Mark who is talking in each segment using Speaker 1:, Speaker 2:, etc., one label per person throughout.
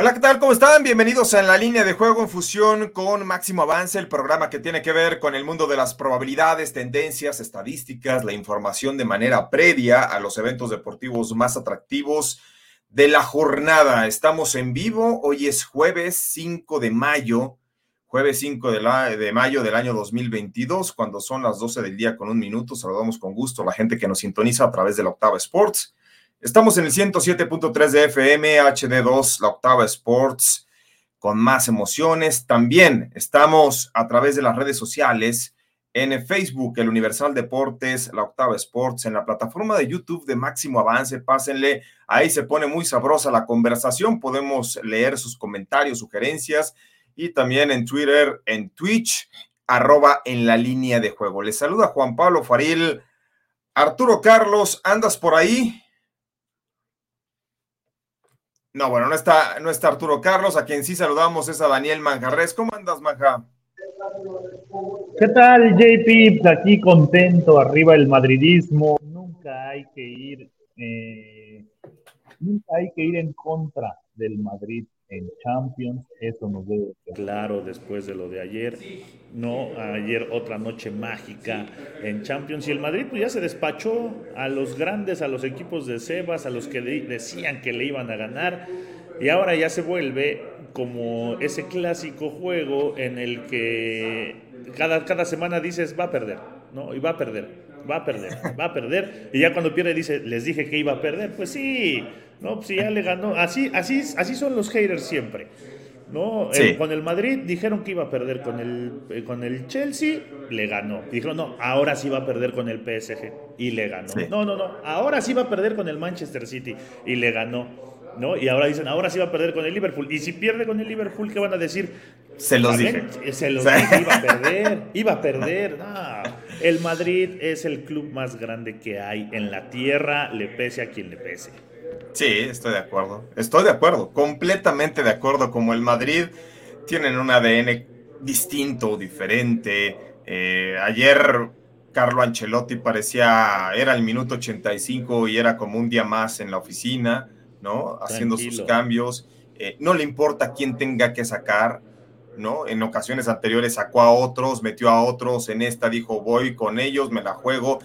Speaker 1: Hola, ¿qué tal? ¿Cómo están? Bienvenidos a la línea de juego en fusión con Máximo Avance, el programa que tiene que ver con el mundo de las probabilidades, tendencias, estadísticas, la información de manera previa a los eventos deportivos más atractivos de la jornada. Estamos en vivo, hoy es jueves 5 de mayo, jueves 5 de, la, de mayo del año 2022, cuando son las 12 del día con un minuto. Saludamos con gusto a la gente que nos sintoniza a través de la Octava Sports Estamos en el 107.3 de FM, HD2, la Octava Sports, con más emociones. También estamos a través de las redes sociales, en Facebook, el Universal Deportes, la Octava Sports, en la plataforma de YouTube de Máximo Avance, pásenle, ahí se pone muy sabrosa la conversación, podemos leer sus comentarios, sugerencias, y también en Twitter, en Twitch, arroba en la línea de juego. Les saluda Juan Pablo Faril. Arturo Carlos, ¿andas por ahí? No, bueno, no está, no está Arturo Carlos, a quien sí saludamos es a Daniel Manjarres. ¿Cómo andas, Manja?
Speaker 2: ¿Qué tal, JP? Aquí contento, arriba el madridismo. Nunca hay que ir, eh, nunca hay que ir en contra del Madrid en Champions, eso nos debe claro después de lo de ayer, no, ayer otra noche mágica en Champions y el Madrid pues ya se despachó a los grandes, a los equipos de Sebas, a los que decían que le iban a ganar y ahora ya se vuelve como ese clásico juego en el que cada, cada semana dices va a perder, ¿no? Y va a perder, va a perder, va a perder. Y ya cuando pierde dice, les dije que iba a perder. Pues sí, no, pues ya le ganó. Así, así, así son los haters siempre. ¿no? con el Madrid dijeron que iba a perder con el, eh, con el Chelsea, le ganó. Dijeron, no, ahora sí va a perder con el PSG y le ganó. No, no, no, ahora sí va a perder con el Manchester City y le ganó. ¿no? Y ahora dicen, ahora sí va a perder con el Liverpool. Y si pierde con el Liverpool, ¿qué van a decir?
Speaker 1: Se los dije.
Speaker 2: Se los dije, iba a perder, iba a perder. El Madrid es el club más grande que hay en la tierra, le pese a quien le pese.
Speaker 1: Sí, estoy de acuerdo. Estoy de acuerdo, completamente de acuerdo. Como el Madrid tienen un ADN distinto, diferente. Eh, ayer Carlo Ancelotti parecía, era el minuto 85 y era como un día más en la oficina, ¿no? Haciendo sus cambios. Eh, no le importa quién tenga que sacar, ¿no? En ocasiones anteriores sacó a otros, metió a otros, en esta dijo voy con ellos, me la juego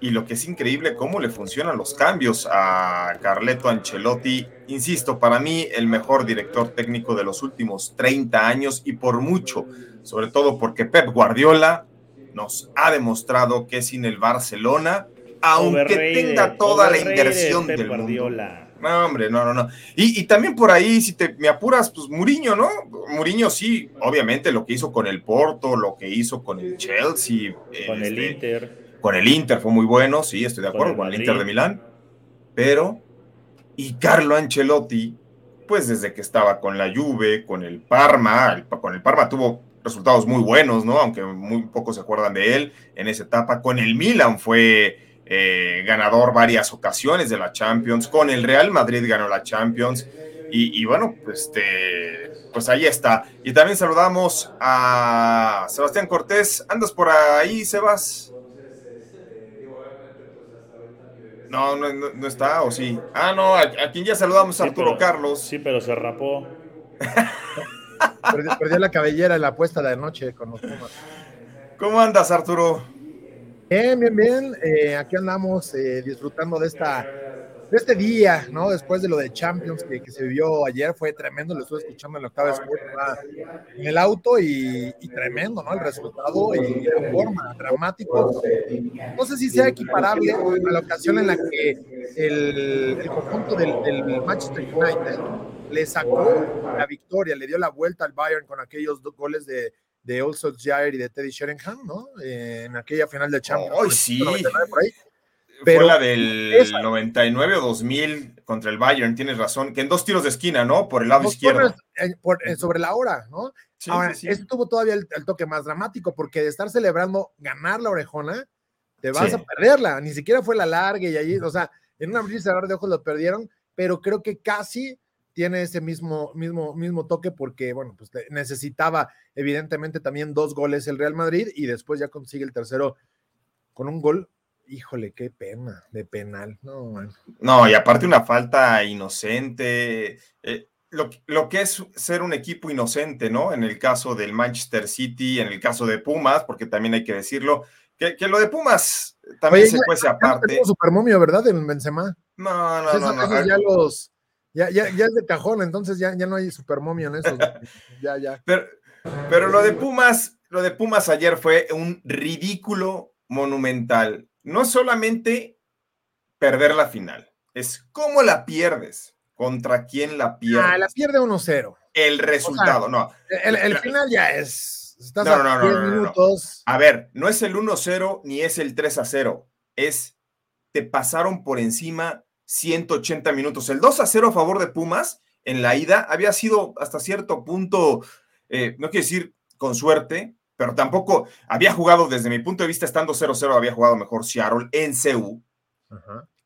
Speaker 1: y lo que es increíble, cómo le funcionan los cambios a Carleto Ancelotti. Insisto, para mí el mejor director técnico de los últimos 30 años y por mucho, sobre todo porque Pep Guardiola nos ha demostrado que sin el Barcelona, aunque tenga toda la inversión del Guardiola. mundo. No, hombre, no, no, no. Y, también por ahí, si te me apuras, pues Muriño, ¿no? Muriño sí, obviamente lo que hizo con el Porto, lo que hizo con el Chelsea.
Speaker 2: Con el este, Inter
Speaker 1: con el Inter fue muy bueno, sí, estoy de acuerdo, con el, Inter de Milán. Pero, y Carlo Ancelotti, pues desde que estaba con la Juve, con el Parma, con el Parma tuvo resultados muy buenos, ¿no? Aunque muy pocos se acuerdan de él en esa etapa. Con el Milan fue eh, ganador varias ocasiones de la Champions. Con el Real Madrid ganó la Champions. Y, bueno, pues, este, pues ahí está. Y también saludamos a Sebastián Cortés. ¿Andas por ahí, Sebas? No, no, no, está, o sí. Ah, no, a, quien ya saludamos a Arturo Carlos.
Speaker 2: Sí, pero se rapó.
Speaker 3: perdió, la cabellera en la apuesta de noche con los Pumas.
Speaker 1: ¿Cómo andas, Arturo?
Speaker 3: Bien, bien, bien. Eh, aquí andamos eh, disfrutando de esta este día, ¿no? Después de lo de Champions que, se vivió ayer, fue tremendo, lo estuve escuchando en la octava Sport en el auto y, tremendo, ¿no? El resultado y la forma, dramático. No sé si sea equiparable a la ocasión en la que el, conjunto del, Manchester United le sacó la victoria, le dio la vuelta al Bayern con aquellos dos goles de, de Jair y de Teddy Sheringham, ¿no? Eh, en aquella final de Champions.
Speaker 1: ¡Ay, sí! Fue la del 99 o 2000 contra el Bayern, tienes razón, que en dos tiros de esquina, ¿no? Por el lado izquierdo.
Speaker 3: sobre la hora, ¿no? Ahora, esto tuvo todavía el, toque más dramático, porque de estar celebrando ganar la orejona, te vas a perderla. Ni siquiera fue la larga y allí, o sea, en una abrir de ojos lo perdieron, pero creo que casi tiene ese mismo, mismo, mismo toque porque, bueno, pues necesitaba evidentemente también dos goles el Real Madrid y después ya consigue el tercero con un gol. Híjole, qué pena de penal. No,
Speaker 1: no y aparte una falta inocente. Eh, lo, lo, que es ser un equipo inocente, ¿no? En el caso del Manchester City, en el caso de Pumas, porque también hay que decirlo, que, lo de Pumas también se fuese aparte.
Speaker 3: Supermomio, ¿verdad? En Benzema.
Speaker 1: No, no, no, no.
Speaker 3: Ya los ya, ya, ya es de cajón, entonces ya, ya no hay supermomio en eso. ya, ya.
Speaker 1: Pero, pero lo de Pumas, lo de Pumas ayer fue un ridículo monumental. No solamente perder la final, es cómo la pierdes, contra quién la pierdes. Ah,
Speaker 3: la pierde 1-0.
Speaker 1: El resultado, no.
Speaker 3: El, final ya es.
Speaker 1: Estás no, no, no, no, minutos. A ver, no es el 1-0 ni es el 3-0. Es te pasaron por encima 180 minutos. El 2 a 0 a favor de Pumas en la ida había sido hasta cierto punto, eh, no quiero decir con suerte, pero tampoco había jugado, desde mi punto de vista, estando 0-0, había jugado mejor Seattle en CU.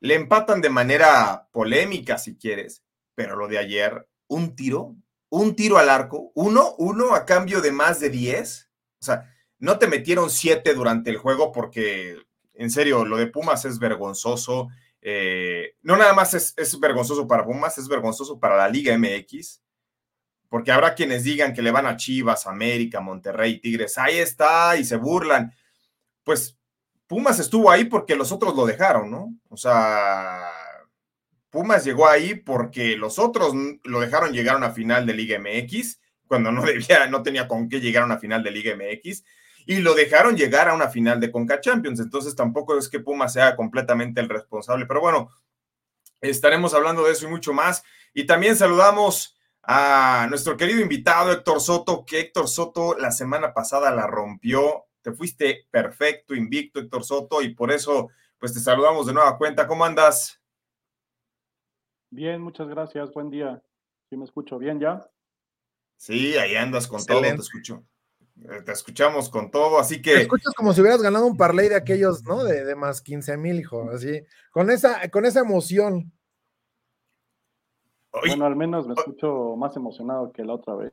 Speaker 1: Le empatan de manera polémica, si quieres, pero lo de ayer, un tiro, un tiro al arco, uno, uno a cambio de más de 10. O sea, no te metieron 7 durante el juego porque, en serio, lo de Pumas es vergonzoso. Eh, no nada más es, vergonzoso para Pumas, es vergonzoso para la Liga MX, porque habrá quienes digan que le van a Chivas, América, Monterrey, Tigres, ahí está, y se burlan. Pues Pumas estuvo ahí porque los otros lo dejaron, ¿no? O sea, Pumas llegó ahí porque los otros lo dejaron llegar a una final de Liga MX, cuando no debía, no tenía con qué llegar a una final de Liga MX y lo dejaron llegar a una final de Conca Champions. Entonces tampoco es que Puma sea completamente el responsable. Pero bueno, estaremos hablando de eso y mucho más. Y también saludamos a nuestro querido invitado Héctor Soto, que Héctor Soto la semana pasada la rompió. Te fuiste perfecto, invicto, Héctor Soto, y por eso, pues te saludamos de nueva cuenta. ¿Cómo andas?
Speaker 4: Bien, muchas gracias. Buen día. ¿Sí me escucho bien ya?
Speaker 1: Sí, ahí andas con todo, te escucho. Eh, te escuchamos con todo, así que.
Speaker 3: Te escuchas como si hubieras ganado un parlay de aquellos, ¿no? De, más 15 mil, hijo, así, con esa, con esa emoción.
Speaker 4: Bueno, al menos me escucho más emocionado que la otra vez.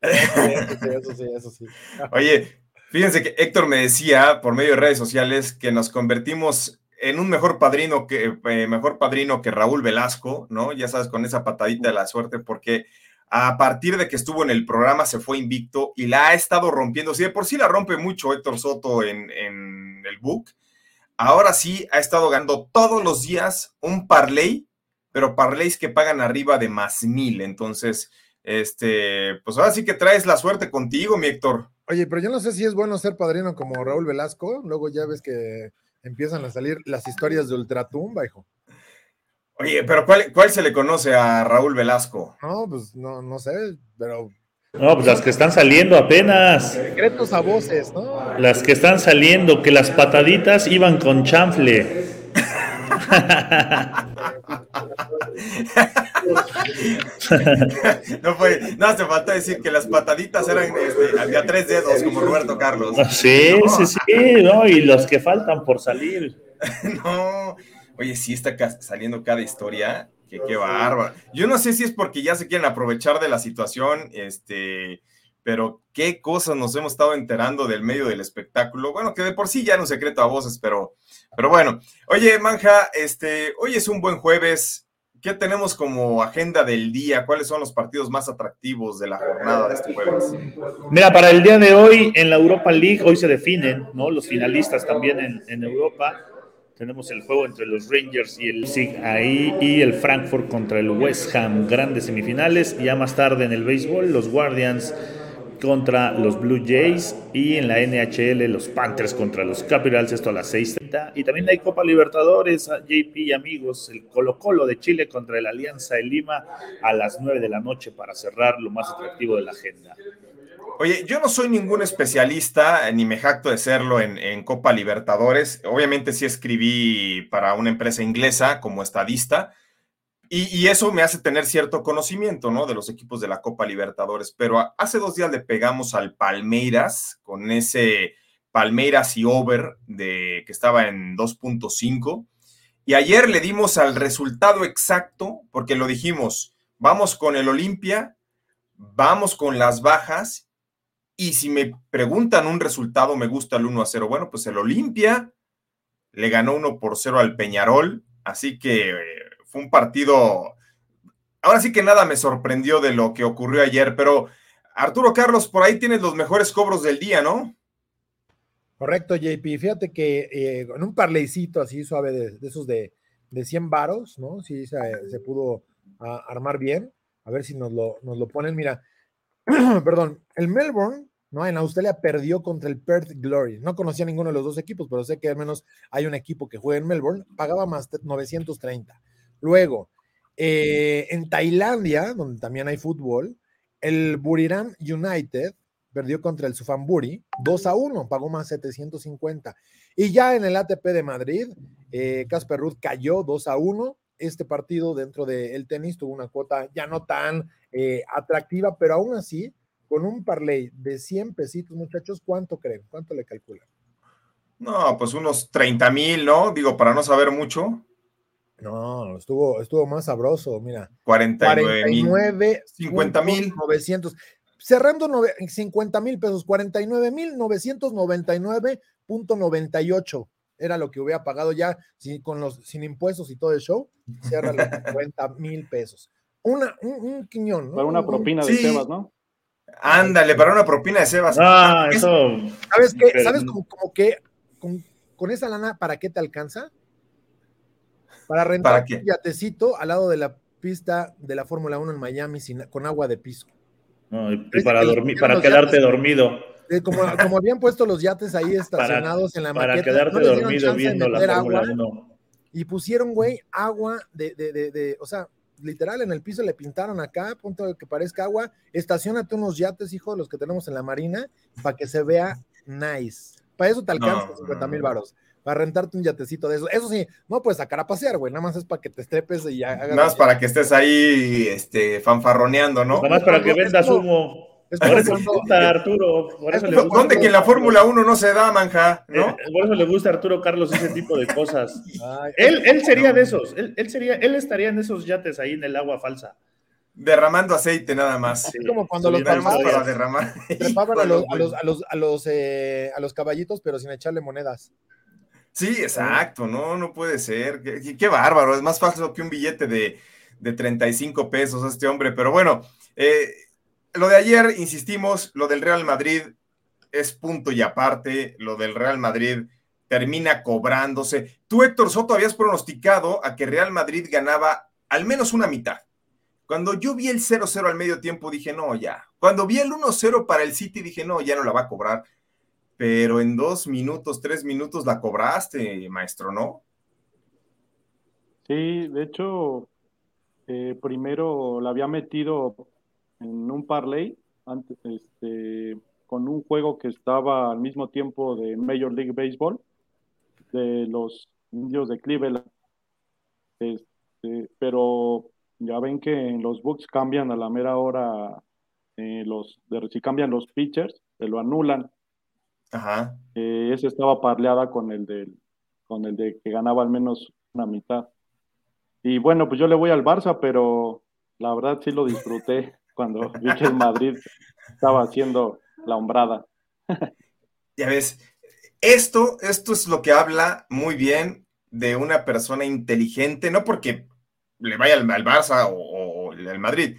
Speaker 1: eso sí, eso sí. Oye, fíjense que Héctor me decía por medio de redes sociales que nos convertimos en un mejor padrino que eh, mejor padrino que Raúl Velasco, ¿no? Ya sabes, con esa patadita de la suerte, porque a partir de que estuvo en el programa se fue invicto y la ha estado rompiendo. Si de por sí la rompe mucho Héctor Soto en, el book, ahora sí ha estado ganando todos los días un parlay, pero parlays que pagan arriba de más mil. Entonces, este, pues ahora sí que traes la suerte contigo, mi Héctor.
Speaker 3: Oye, pero yo no sé si es bueno ser padrino como Raúl Velasco. Luego ya ves que empiezan a salir las historias de Ultratumba, hijo.
Speaker 1: Oye, pero ¿cuál, se le conoce a Raúl Velasco?
Speaker 3: No, pues no, no sé, pero.
Speaker 2: No, pues las que están saliendo apenas.
Speaker 3: Secretos a voces, ¿no?
Speaker 2: Las que están saliendo, que las pataditas iban con chanfle.
Speaker 1: no fue, no hace falta decir que las pataditas eran este, había tres dedos como Roberto Carlos.
Speaker 2: Sí, sí, sí, no, y los que faltan por salir.
Speaker 1: no, Oye, sí está saliendo cada historia, que qué bárbaro. Yo no sé si es porque ya se quieren aprovechar de la situación, este, pero qué cosas nos hemos estado enterando del medio del espectáculo. Bueno, que de por sí ya no secreto a voces, pero, pero bueno. Oye, Manja, este, hoy es un buen jueves. ¿Qué tenemos como agenda del día? ¿Cuáles son los partidos más atractivos de la jornada de este jueves?
Speaker 2: Mira, para el día de hoy en la Europa League, hoy se definen, ¿no? Los finalistas también en, Europa. Tenemos el juego entre los Rangers y el SIG ahí y el Frankfurt contra el West Ham, grandes semifinales. Ya más tarde en el béisbol, los Guardians contra los Blue Jays y en la NHL los Panthers contra los Capitals, esto a las 6.30. Y también hay Copa Libertadores, JP y amigos, el Colo Colo de Chile contra el Alianza de Lima a las 9 de la noche para cerrar lo más atractivo de la agenda.
Speaker 1: Oye, yo no soy ningún especialista, ni me jacto de serlo en, Copa Libertadores. Obviamente sí escribí para una empresa inglesa como estadista, y, eso me hace tener cierto conocimiento, ¿no? De los equipos de la Copa Libertadores. Pero hace dos días le pegamos al Palmeiras con ese Palmeiras y over de que estaba en 2.5. Y ayer le dimos al resultado exacto, porque lo dijimos, vamos con el Olimpia, vamos con las bajas y si me preguntan un resultado, me gusta el 1 a 0. Bueno, pues el Olimpia le ganó 1 por 0 al Peñarol, así que fue un partido. Ahora sí que nada me sorprendió de lo que ocurrió ayer, pero Arturo Carlos, por ahí tienes los mejores cobros del día, ¿no?
Speaker 3: Correcto, JP. Fíjate que eh, en un parleycito así suave de, esos de, de, 100 varos, ¿no? Sí, se, pudo armar bien. A ver si nos lo, nos lo ponen. Mira, perdón, el Melbourne ¿no? En Australia perdió contra el Perth Glory. No conocía ninguno de los dos equipos, pero sé que al menos hay un equipo que juega en Melbourne, pagaba más de 930. Luego, eh, en Tailandia, donde también hay fútbol, el Buriram United perdió contra el Sufamburi 2 a 1, pagó más 750. Y ya en el ATP de Madrid, eh, Casper Ruth cayó 2 a 1. Este partido dentro del tenis tuvo una cuota ya no tan eh, atractiva, pero aún así con un parlay de 100 pesitos, muchachos, ¿cuánto creen? ¿Cuánto le calculan?
Speaker 1: No, pues unos 30 mil, ¿no? Digo, para no saber mucho.
Speaker 3: No, estuvo, estuvo más sabroso, mira.
Speaker 1: 49
Speaker 3: mil.
Speaker 1: 50 mil.
Speaker 3: 900. Cerrando 50 mil pesos, 49 mil 999.98 era lo que hubiera pagado ya sin, con los, sin impuestos y todo el show. Cierra los 50 mil pesos. Una, un, quiñón,
Speaker 4: ¿no? Para una propina de Sebas, ¿no?
Speaker 1: Ándale, para una propina de Sebas.
Speaker 2: Ah, eso.
Speaker 3: ¿Sabes qué? ¿Sabes como, que con, esa lana, ¿para qué te alcanza? Para rentar un yatecito al lado de la pista de la Fórmula 1 en Miami con agua de piso.
Speaker 2: No, y para dormir, para quedarte dormido.
Speaker 3: como, habían puesto los yates ahí estacionados en la
Speaker 2: maqueta. Para quedarte dormido viendo la Fórmula 1.
Speaker 3: Y pusieron, güey, agua de, de, de, de, o sea, literal en el piso le pintaron acá, punto de que parezca agua, estacionate unos yates, hijo, los que tenemos en la marina, para que se vea nice. Para eso te alcanza 50 mil varos. Para rentarte un yatecito de eso. Eso sí, no puedes sacar a pasear, güey. Nada más es para que te estrepes y hagas.
Speaker 1: Nada más para que estés ahí este, fanfarroneando, ¿no?
Speaker 2: Nada más para que vendas humo. Es por eso le gusta Arturo.
Speaker 1: ¿Dónde que en la Fórmula 1 no se da, manja? ¿no?
Speaker 2: Eh, por eso le gusta a Arturo Carlos ese tipo de cosas. él, él sería de esos. Él, él, sería, él estaría en esos yates ahí en el agua falsa.
Speaker 1: Derramando aceite nada más.
Speaker 3: Es como cuando los
Speaker 1: para derramar.
Speaker 3: trepaban a los, a los, a los, a los, eh, a los caballitos, pero sin echarle monedas.
Speaker 1: Sí, exacto, no, no puede ser. Qué, qué, bárbaro, es más falso que un billete de, de 35 pesos este hombre, pero bueno, eh, lo de ayer, insistimos, lo del Real Madrid es punto y aparte, lo del Real Madrid termina cobrándose. Tú, Héctor Soto, habías pronosticado a que Real Madrid ganaba al menos una mitad. Cuando yo vi el 0-0 al medio tiempo, dije, no, ya. Cuando vi el 1-0 para el City, dije, no, ya no la va a cobrar. Pero en dos minutos, tres minutos la cobraste, maestro, ¿no?
Speaker 4: Sí, de hecho, eh, primero la había metido en un parlay antes, este, con un juego que estaba al mismo tiempo de Major League Baseball de los indios de Cleveland. Este, pero ya ven que en los books cambian a la mera hora eh, los de, si cambian los pitchers, se lo anulan.
Speaker 1: Ajá.
Speaker 4: Eh, ese estaba parleada con el del con el de que ganaba al menos una mitad. Y bueno, pues yo le voy al Barça, pero la verdad sí lo disfruté cuando vi que el Madrid estaba haciendo la hombrada.
Speaker 1: ya ves, esto, esto es lo que habla muy bien de una persona inteligente, no porque le vaya al, Barça o, al Madrid.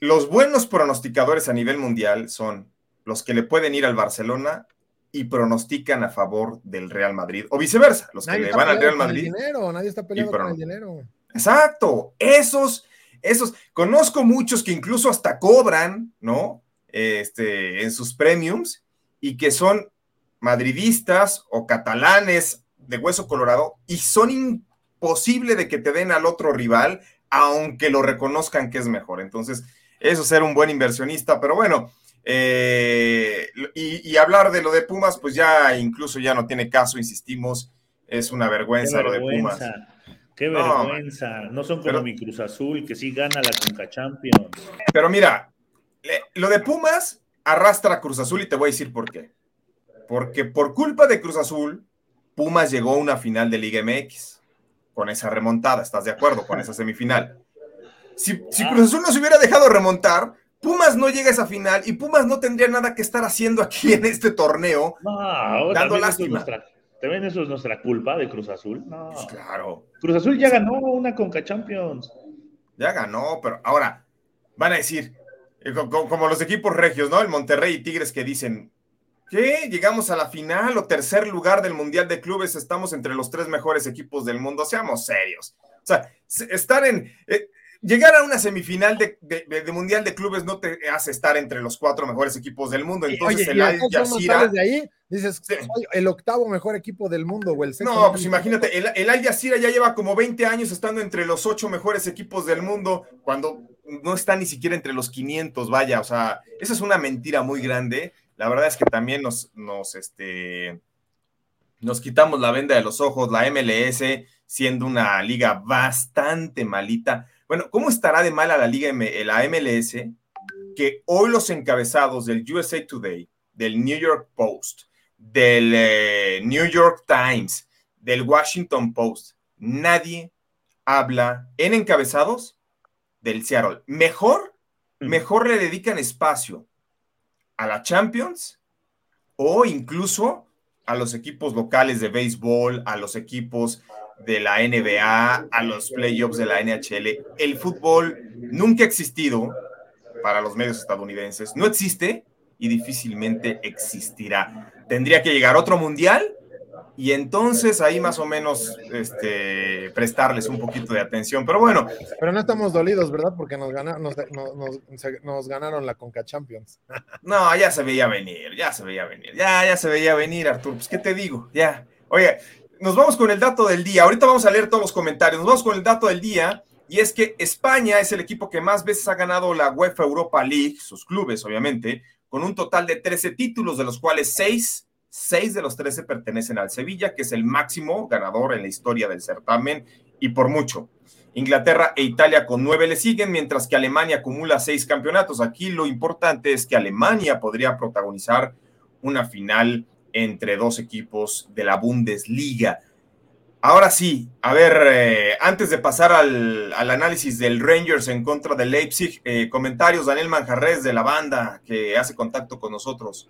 Speaker 1: Los buenos pronosticadores a nivel mundial son los que le pueden ir al Barcelona y pronostican a favor del Real Madrid, o viceversa, los que le van al Real Madrid.
Speaker 3: nadie está peleando con el dinero.
Speaker 1: Exacto, esos esos, conozco muchos que incluso hasta cobran, ¿no? Este, en sus premiums y que son madridistas o catalanes de hueso colorado y son imposible de que te den al otro rival, aunque lo reconozcan que es mejor. Entonces, eso es ser un buen inversionista, pero bueno, Eh, y, hablar de lo de Pumas, pues ya incluso ya no tiene caso, insistimos, es una vergüenza, lo de Pumas.
Speaker 2: Qué vergüenza. No, son como mi Cruz Azul, que sí gana la Conca Champions.
Speaker 1: Pero mira, lo de Pumas arrastra a Cruz Azul y te voy a decir por qué. Porque por culpa de Cruz Azul, Pumas llegó a una final de Liga MX con esa remontada, ¿estás de acuerdo? Con esa semifinal. Si, ah. Cruz Azul no se hubiera dejado remontar, Pumas no llega a esa final y Pumas no tendría nada que estar haciendo aquí en este torneo,
Speaker 2: no, dando lástima. ¿También eso es nuestra culpa de Cruz Azul? No.
Speaker 1: Pues claro.
Speaker 2: Cruz Azul ya ganó una Conca Champions.
Speaker 1: Ya ganó, pero ahora van a decir, eh, como, los equipos regios, ¿no? El Monterrey y Tigres que dicen, ¿qué? Llegamos a la final o tercer lugar del Mundial de Clubes, estamos entre los tres mejores equipos del mundo, seamos serios. O sea, estar en... Llegar a una semifinal de, Mundial de Clubes no te hace estar entre los cuatro mejores equipos del mundo. Entonces, el Al Jazeera.
Speaker 3: De ahí, dices, soy el octavo mejor equipo del mundo o el
Speaker 1: sexto. No, pues imagínate, el, el Al Jazeera ya lleva como 20 años estando entre los ocho mejores equipos del mundo, cuando no está ni siquiera entre los 500, vaya. O sea, esa es una mentira muy grande. La verdad es que también nos, nos, este, nos quitamos la venda de los ojos, la MLS siendo una liga bastante malita bueno, ¿cómo estará de mala la liga, la MLS, que hoy los encabezados del USA Today, del New York Post, del eh, New York Times, del Washington Post, nadie habla en encabezados del Seattle. Mejor, mejor le dedican espacio a la Champions o incluso a los equipos locales de béisbol, a los equipos de la NBA a los playoffs de la NHL. El fútbol nunca ha existido para los medios estadounidenses, no existe y difícilmente existirá. Tendría que llegar otro mundial y entonces ahí más o menos este, prestarles un poquito de atención. Pero bueno.
Speaker 3: Pero no estamos dolidos, ¿verdad? Porque nos, ganaron, nos, ganaron la Conca Champions.
Speaker 1: No, ya se veía venir, ya se veía venir, ya, ya se veía venir, Artur. Pues, ¿qué te digo? Ya. Oye, nos vamos con el dato del día. Ahorita vamos a leer todos los comentarios. Nos vamos con el dato del día. Y es que España es el equipo que más veces ha ganado la UEFA Europa League, sus clubes, obviamente, con un total de 13 títulos, de los cuales 6, 6 de los 13 pertenecen al Sevilla, que es el máximo ganador en la historia del certamen y por mucho. Inglaterra e Italia con 9 le siguen, mientras que Alemania acumula 6 campeonatos. Aquí lo importante es que Alemania podría protagonizar una final entre dos equipos de la Bundesliga. Ahora sí, a ver, eh, antes de pasar al, análisis del Rangers en contra de Leipzig, eh, comentarios, Daniel Manjarres de la banda que hace contacto con nosotros.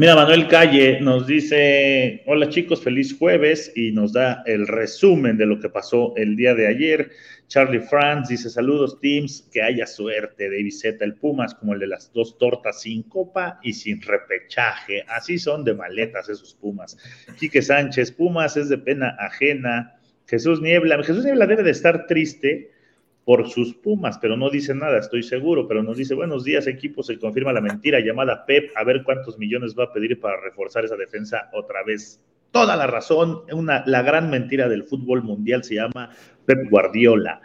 Speaker 2: Mira, Manuel Calle nos dice, hola chicos, feliz jueves y nos da el resumen de lo que pasó el día de ayer. Charlie Franz dice, saludos teams, que haya suerte de viseta el Pumas como el de las dos tortas sin copa y sin repechaje. Así son de maletas esos Pumas. Quique Sánchez, Pumas es de pena ajena. Jesús Niebla, Jesús Niebla debe de estar triste por sus Pumas, pero no dice nada, estoy seguro, pero nos dice, buenos días equipo, se confirma la mentira llamada Pep, a ver cuántos millones va a pedir para reforzar esa defensa otra vez toda la razón. Una, la gran mentira del fútbol mundial se llama Pep Guardiola.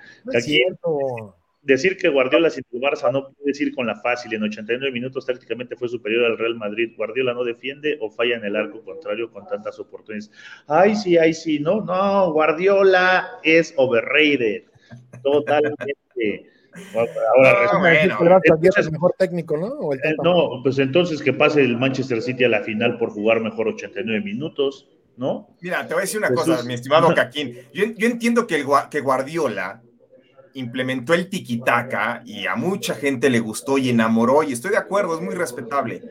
Speaker 2: decir que Guardiola sin tu Barça no puede ir con la fácil. En 89 minutos tácticamente fue superior al Real Madrid. Guardiola no defiende o falla en el arco contrario con tantas oportunidades. Ay, sí, ay, sí. No, no. Guardiola es overrated. Totalmente.
Speaker 3: Ahora, no, es mejor técnico, ¿no?
Speaker 2: Eh, no, pues entonces que pase el Manchester City a la final por jugar mejor 89 minutos. ¿no?
Speaker 1: Mira, te voy a decir una cosa, mi estimado Caquín. Yo, entiendo que, el, que Guardiola implementó el tiquitaca y a mucha gente le gustó y enamoró, y estoy de acuerdo, es muy respetable.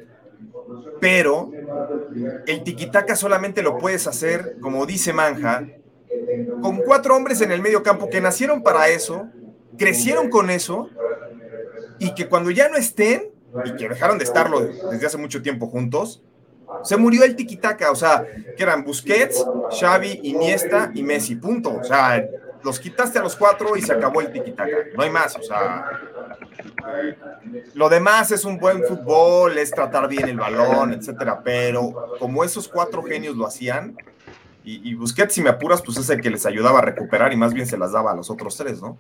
Speaker 1: Pero el tiquitaca solamente lo puedes hacer, como dice Manja, con cuatro hombres en el medio campo que nacieron para eso, crecieron con eso, y que cuando ya no estén, y que dejaron de estarlo desde hace mucho tiempo juntos, se murió el tiquitaca, o sea, que eran Busquets, Xavi, Iniesta y Messi, punto. O sea, los quitaste a los cuatro y se acabó el tiquitaca. No hay más, o sea. Lo demás es un buen fútbol, es tratar bien el balón, etcétera. Pero como esos cuatro genios lo hacían, y, Busquets, si me apuras, pues es el que les ayudaba a recuperar y más bien se las daba a los otros tres, ¿no?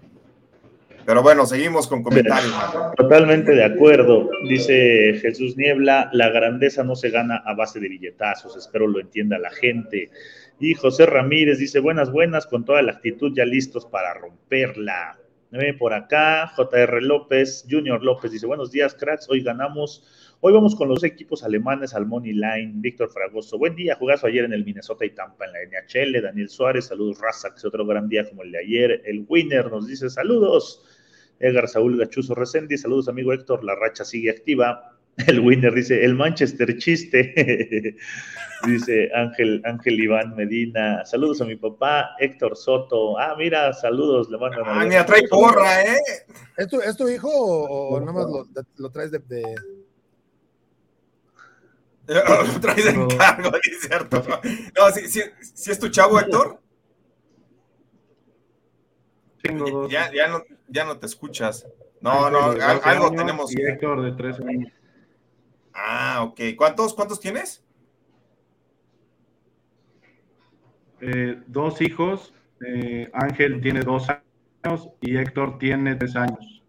Speaker 1: Pero bueno, seguimos con comentarios.
Speaker 2: Totalmente de acuerdo. Dice Jesús Niebla, la grandeza no se gana a base de billetazos, espero lo entienda la gente. Y José Ramírez dice, buenas, buenas, con toda la actitud ya listos para romperla. Por acá, JR López, Junior López dice, buenos días, cracks, hoy ganamos, hoy vamos con los equipos alemanes al Money Line, Víctor Fragoso, buen día, jugazo ayer en el Minnesota y Tampa en la NHL, Daniel Suárez, saludos, Raza, que es otro gran día como el de ayer, el Winner nos dice saludos, Edgar Saúl Gachuzo Resendi, saludos amigo Héctor, la racha sigue activa, el winner dice, el Manchester chiste. dice Ángel, Ángel Iván Medina. Saludos a mi papá, Héctor Soto. Ah, mira, saludos, le mando
Speaker 1: Ah, mira, trae porra, ¿eh?
Speaker 3: ¿Es tu, ¿Es tu hijo o, nada más lo, lo, traes de. de...
Speaker 1: traes encargo, es cierto. No, si ¿sí, sí, es tu chavo, Héctor.
Speaker 4: Tengo.
Speaker 1: Ya, ya, no, ya no te escuchas. No, no, algo tenemos.
Speaker 4: Y Héctor de tres años.
Speaker 1: Ah, ok. ¿Cuántos, cuántos tienes?
Speaker 4: Eh, dos hijos. Eh, Ángel tiene dos años y Héctor tiene tres años.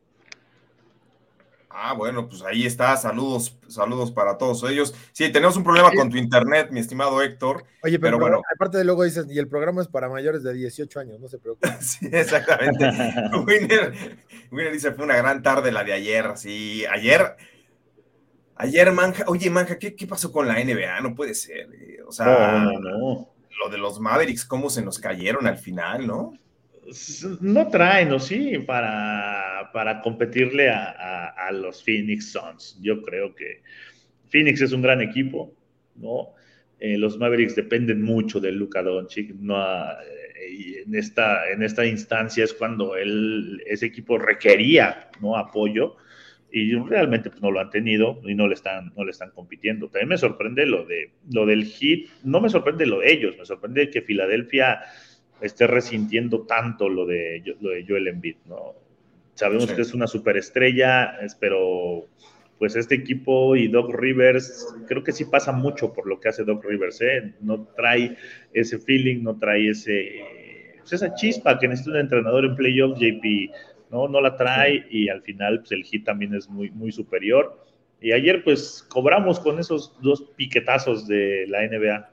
Speaker 1: Ah, bueno, pues ahí está. Saludos, saludos para todos ellos. Sí, tenemos un problema con tu internet, mi estimado Héctor.
Speaker 3: Oye, pero, bueno. Aparte de luego dices, y el programa es para mayores de 18 años, no se preocupe.
Speaker 1: sí, exactamente. Winner, Winner dice, fue una gran tarde la de ayer. Sí, ayer Ayer, Manja, oye, Manja, ¿qué, ¿qué, pasó con la NBA? No puede ser. Eh. O sea,
Speaker 2: no, no, no.
Speaker 1: lo de los Mavericks, cómo se nos cayeron al final, ¿no?
Speaker 2: No traen, ¿no? Sí, para, para competirle a, a, los Phoenix Suns. Yo creo que Phoenix es un gran equipo, ¿no? Eh, los Mavericks dependen mucho de Luka Doncic, ¿no? y en esta, en esta instancia es cuando él, ese equipo requería, ¿no? Apoyo y realmente pues, no lo han tenido y no le están, no le están compitiendo. También me sorprende lo, de, lo del hit, no me sorprende lo de ellos, me sorprende que Filadelfia esté resintiendo tanto lo de, lo de Joel Embiid, ¿no? Sabemos sí. que es una superestrella, pero pues este equipo y Doc Rivers, creo que sí pasa mucho por lo que hace Doc Rivers, ¿eh? No trae ese feeling, no trae ese, pues esa chispa que necesita un entrenador en playoff, JP ¿no? No la trae y al final pues, el hit también es muy, muy superior. Y ayer pues cobramos con esos dos piquetazos de la NBA.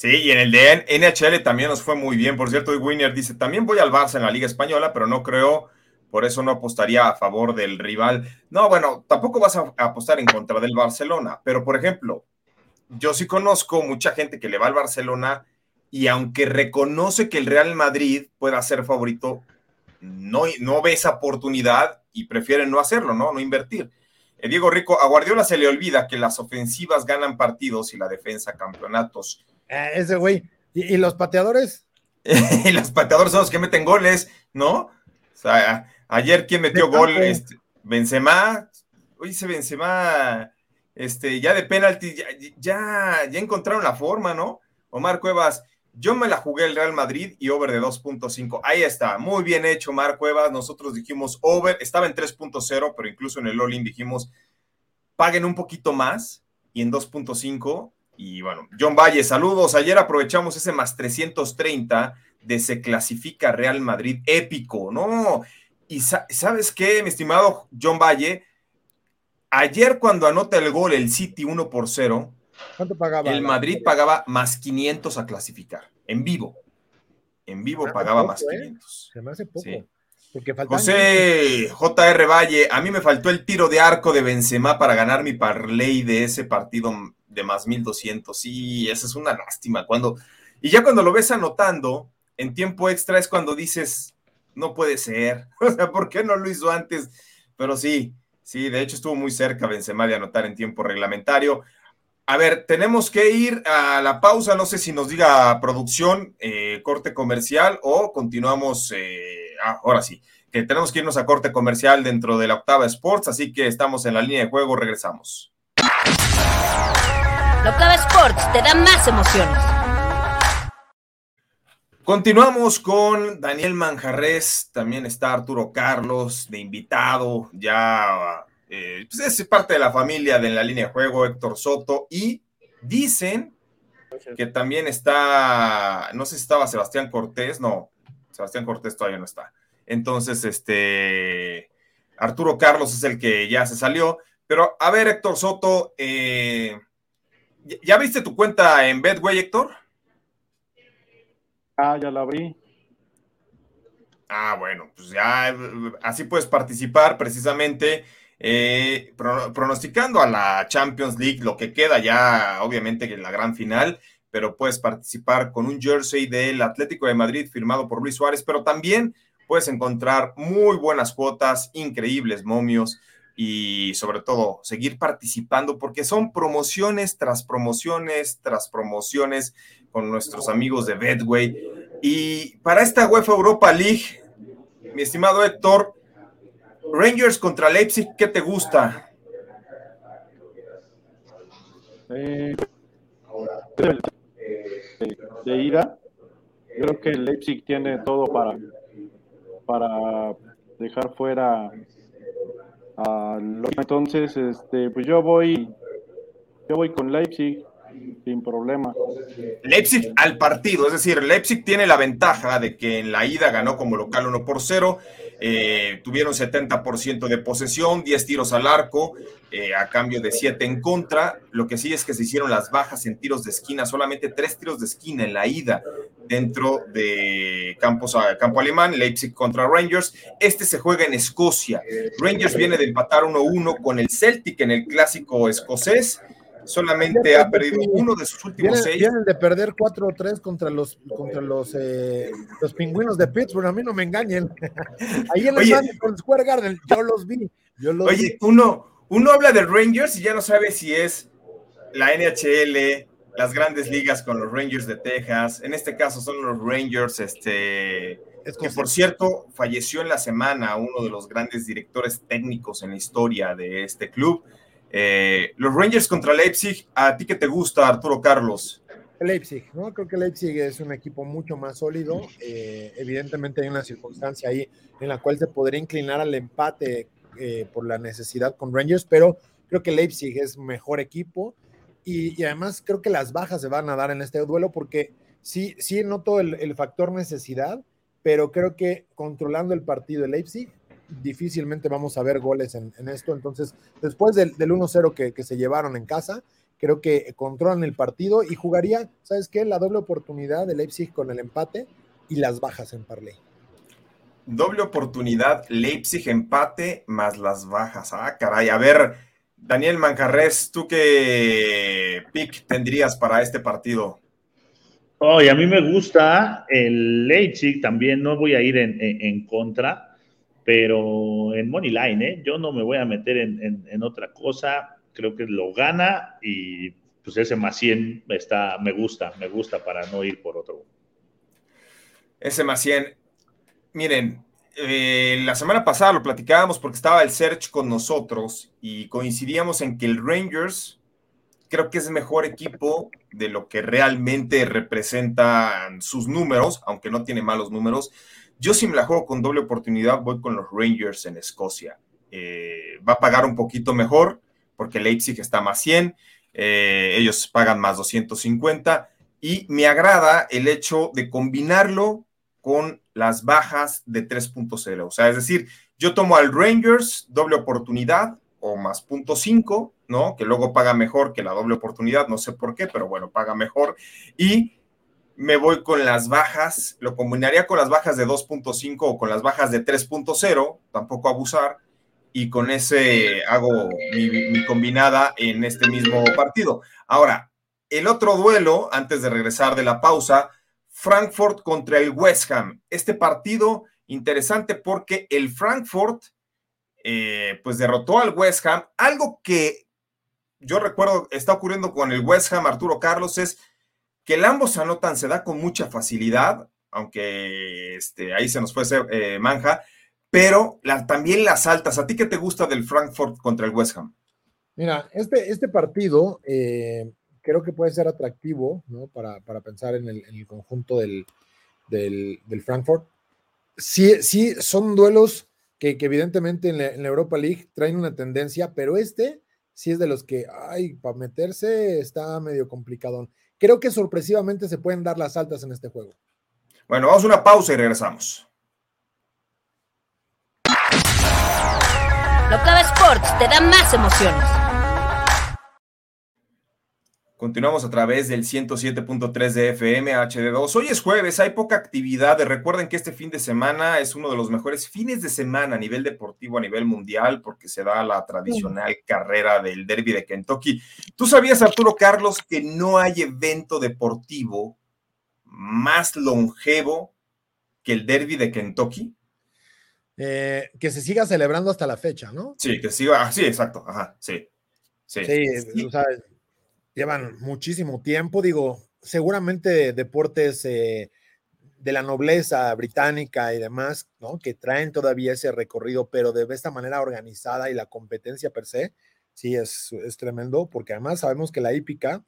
Speaker 1: Sí, y en el de NHL también nos fue muy bien. Por cierto, Winner dice, también voy al Barça en la Liga Española, pero no creo, por eso no apostaría a favor del rival. No, bueno, tampoco vas a apostar en contra del Barcelona, pero por ejemplo, yo sí conozco mucha gente que le va al Barcelona y aunque reconoce que el Real Madrid pueda ser favorito, no, no ve esa oportunidad y prefiere no hacerlo, ¿no? No invertir. Eh, Diego Rico, a Guardiola se le olvida que las ofensivas ganan partidos y la defensa campeonatos.
Speaker 3: Eh, ese güey. ¿Y, ¿Y, los pateadores?
Speaker 1: y los pateadores son los que meten goles, ¿no? O sea, ayer, ¿quién metió gol? Este, Benzema. Oye, ese Benzema, este, ya de penalti, ya, ya, ya encontraron la forma, ¿no? Omar Cuevas, yo me la jugué el Real Madrid y over de 2.5. Ahí está, muy bien hecho, Mar Cuevas. Nosotros dijimos over, estaba en 3.0, pero incluso en el all dijimos paguen un poquito más y en 2.5. Y bueno, John Valle, saludos. Ayer aprovechamos ese más 330 de se clasifica Real Madrid épico, ¿no? Y sabes qué, mi estimado John Valle, ayer cuando anota el gol el City 1 por 0,
Speaker 3: ¿Cuánto pagaba?
Speaker 1: El Madrid pagaba más 500 a clasificar, en vivo. En vivo pagaba
Speaker 3: poco,
Speaker 1: más
Speaker 3: ¿eh?
Speaker 1: 500.
Speaker 3: Se me hace poco.
Speaker 1: Sí.
Speaker 3: Porque faltan
Speaker 1: José JR Valle, a mí me faltó el tiro de arco de Benzema para ganar mi parlay de ese partido de más 1200. Sí, esa es una lástima. Cuando, y ya cuando lo ves anotando en tiempo extra es cuando dices, no puede ser. O sea, ¿por qué no lo hizo antes? Pero sí, sí, de hecho estuvo muy cerca Benzema de anotar en tiempo reglamentario. A ver, tenemos que ir a la pausa. No sé si nos diga producción, eh, corte comercial o continuamos. Eh, ah, ahora sí, que tenemos que irnos a corte comercial dentro de la octava Sports. Así que estamos en la línea de juego. Regresamos.
Speaker 5: La octava Sports te da más emociones.
Speaker 1: Continuamos con Daniel Manjarres. También está Arturo Carlos de invitado. Ya eh, pues es parte de la familia de la línea de juego, Héctor Soto, y dicen que también está, no sé si estaba Sebastián Cortés, no, Sebastián Cortés todavía no está. Entonces, este, Arturo Carlos es el que ya se salió. Pero, a ver, Héctor Soto, eh, ¿ya viste tu cuenta en Betway, Héctor?
Speaker 4: Ah, ya la abrí.
Speaker 1: Ah, bueno, pues ya así puedes participar precisamente eh, pronosticando a la Champions League, lo que queda ya, obviamente, en la gran final, pero puedes participar con un jersey del Atlético de Madrid firmado por Luis Suárez, pero también puedes encontrar muy buenas cuotas, increíbles momios y sobre todo seguir participando porque son promociones tras promociones tras promociones con nuestros amigos de Bedway. Y para esta UEFA Europa League, mi estimado Héctor, Rangers contra Leipzig, ¿qué te gusta?
Speaker 4: Eh, de, ida, creo que Leipzig tiene todo para, para dejar fuera entonces este pues yo voy yo voy con Leipzig sin problema.
Speaker 1: Leipzig al partido, es decir, Leipzig tiene la ventaja de que en la ida ganó como local 1 por 0, eh, tuvieron 70% de posesión, 10 tiros al arco, eh, a cambio de 7 en contra. Lo que sí es que se hicieron las bajas en tiros de esquina, solamente 3 tiros de esquina en la ida dentro de campos, campo alemán, Leipzig contra Rangers. Este se juega en Escocia. Rangers viene de empatar 1-1 con el Celtic en el clásico escocés solamente ha perdido uno de sus últimos seis.
Speaker 3: Vienen de perder 4-3 contra los contra los, eh, los pingüinos de Pittsburgh, a mí no me engañen. Ahí en el con Square Garden, yo los vi.
Speaker 1: oye, Uno, uno habla de Rangers y ya no sabe si es la NHL, las grandes ligas con los Rangers de Texas. En este caso son los Rangers, este. que por cierto falleció en la semana uno de los grandes directores técnicos en la historia de este club. Eh, los Rangers contra Leipzig, ¿a ti qué te gusta, Arturo Carlos?
Speaker 3: Leipzig, ¿no? Creo que Leipzig es un equipo mucho más sólido. Eh, evidentemente hay una circunstancia ahí en la cual se podría inclinar al empate eh, por la necesidad con Rangers, pero creo que Leipzig es mejor equipo y, además creo que las bajas se van a dar en este duelo porque sí, sí noto el, el factor necesidad, pero creo que controlando el partido de Leipzig difícilmente vamos a ver goles en, esto. Entonces, después del, 1-0 que, se llevaron en casa, creo que controlan el partido y jugaría, ¿sabes qué? La doble oportunidad de Leipzig con el empate y las bajas en Parley.
Speaker 1: Doble oportunidad, Leipzig empate más las bajas. Ah, caray. A ver, Daniel Mancarres, ¿tú qué pick tendrías para este partido?
Speaker 2: Oye, a mí me gusta el Leipzig también, no voy a ir en contra pero en Money Line, ¿eh? yo no me voy a meter en, otra cosa, creo que lo gana y pues ese más 100 está, me gusta, me gusta para no ir por otro.
Speaker 1: Ese más 100, miren, eh, la semana pasada lo platicábamos porque estaba el Search con nosotros y coincidíamos en que el Rangers creo que es mejor equipo de lo que realmente representan sus números, aunque no tiene malos números. Yo si me la juego con doble oportunidad, voy con los Rangers en Escocia. Eh, va a pagar un poquito mejor porque Leipzig está más 100, eh, ellos pagan más 250 y me agrada el hecho de combinarlo con las bajas de 3.0. O sea, es decir, yo tomo al Rangers doble oportunidad o más punto 5, ¿no? Que luego paga mejor que la doble oportunidad, no sé por qué, pero bueno, paga mejor. Y me voy con las bajas, lo combinaría con las bajas de 2.5 o con las bajas de 3.0, tampoco abusar, y con ese hago mi, combinada en este mismo partido. Ahora, el otro duelo, antes de regresar de la pausa, Frankfurt contra el West Ham. Este partido interesante porque el Frankfurt, eh, pues derrotó al West Ham. Algo que yo recuerdo está ocurriendo con el West Ham, Arturo Carlos, es que el ambos anotan se da con mucha facilidad, aunque este, ahí se nos fue eh, manja, pero también las altas. ¿A ti qué te gusta del Frankfurt contra el West Ham?
Speaker 3: Mira, este, este partido eh, creo que puede ser atractivo ¿no? para, pensar en el, conjunto del, del, Frankfurt. Sí, sí, son duelos que, evidentemente en la, Europa League traen una tendencia, pero este sí es de los que, ay, para meterse está medio complicado creo que sorpresivamente se pueden dar las altas en este juego.
Speaker 1: Bueno, vamos a una pausa y regresamos.
Speaker 5: Locava Sports te da más emociones.
Speaker 1: Continuamos a través del 107.3 de FM HD2. Hoy es jueves, hay poca actividad. Recuerden que este fin de semana es uno de los mejores fines de semana a nivel deportivo, a nivel mundial, porque se da la tradicional carrera del Derby de Kentucky. ¿Tú sabías, Arturo Carlos, que no hay evento deportivo más longevo que el Derby de Kentucky?
Speaker 3: Eh, que se siga celebrando hasta la fecha, ¿no?
Speaker 1: Sí, que siga, ah, sí, exacto, ajá, sí. Sí,
Speaker 3: sí, O sea, llevan muchísimo tiempo, digo, seguramente deportes eh, de la nobleza británica y demás, ¿no? Que traen todavía ese recorrido, pero de esta manera organizada y la competencia per se, sí, es, es tremendo, porque además sabemos que la hípica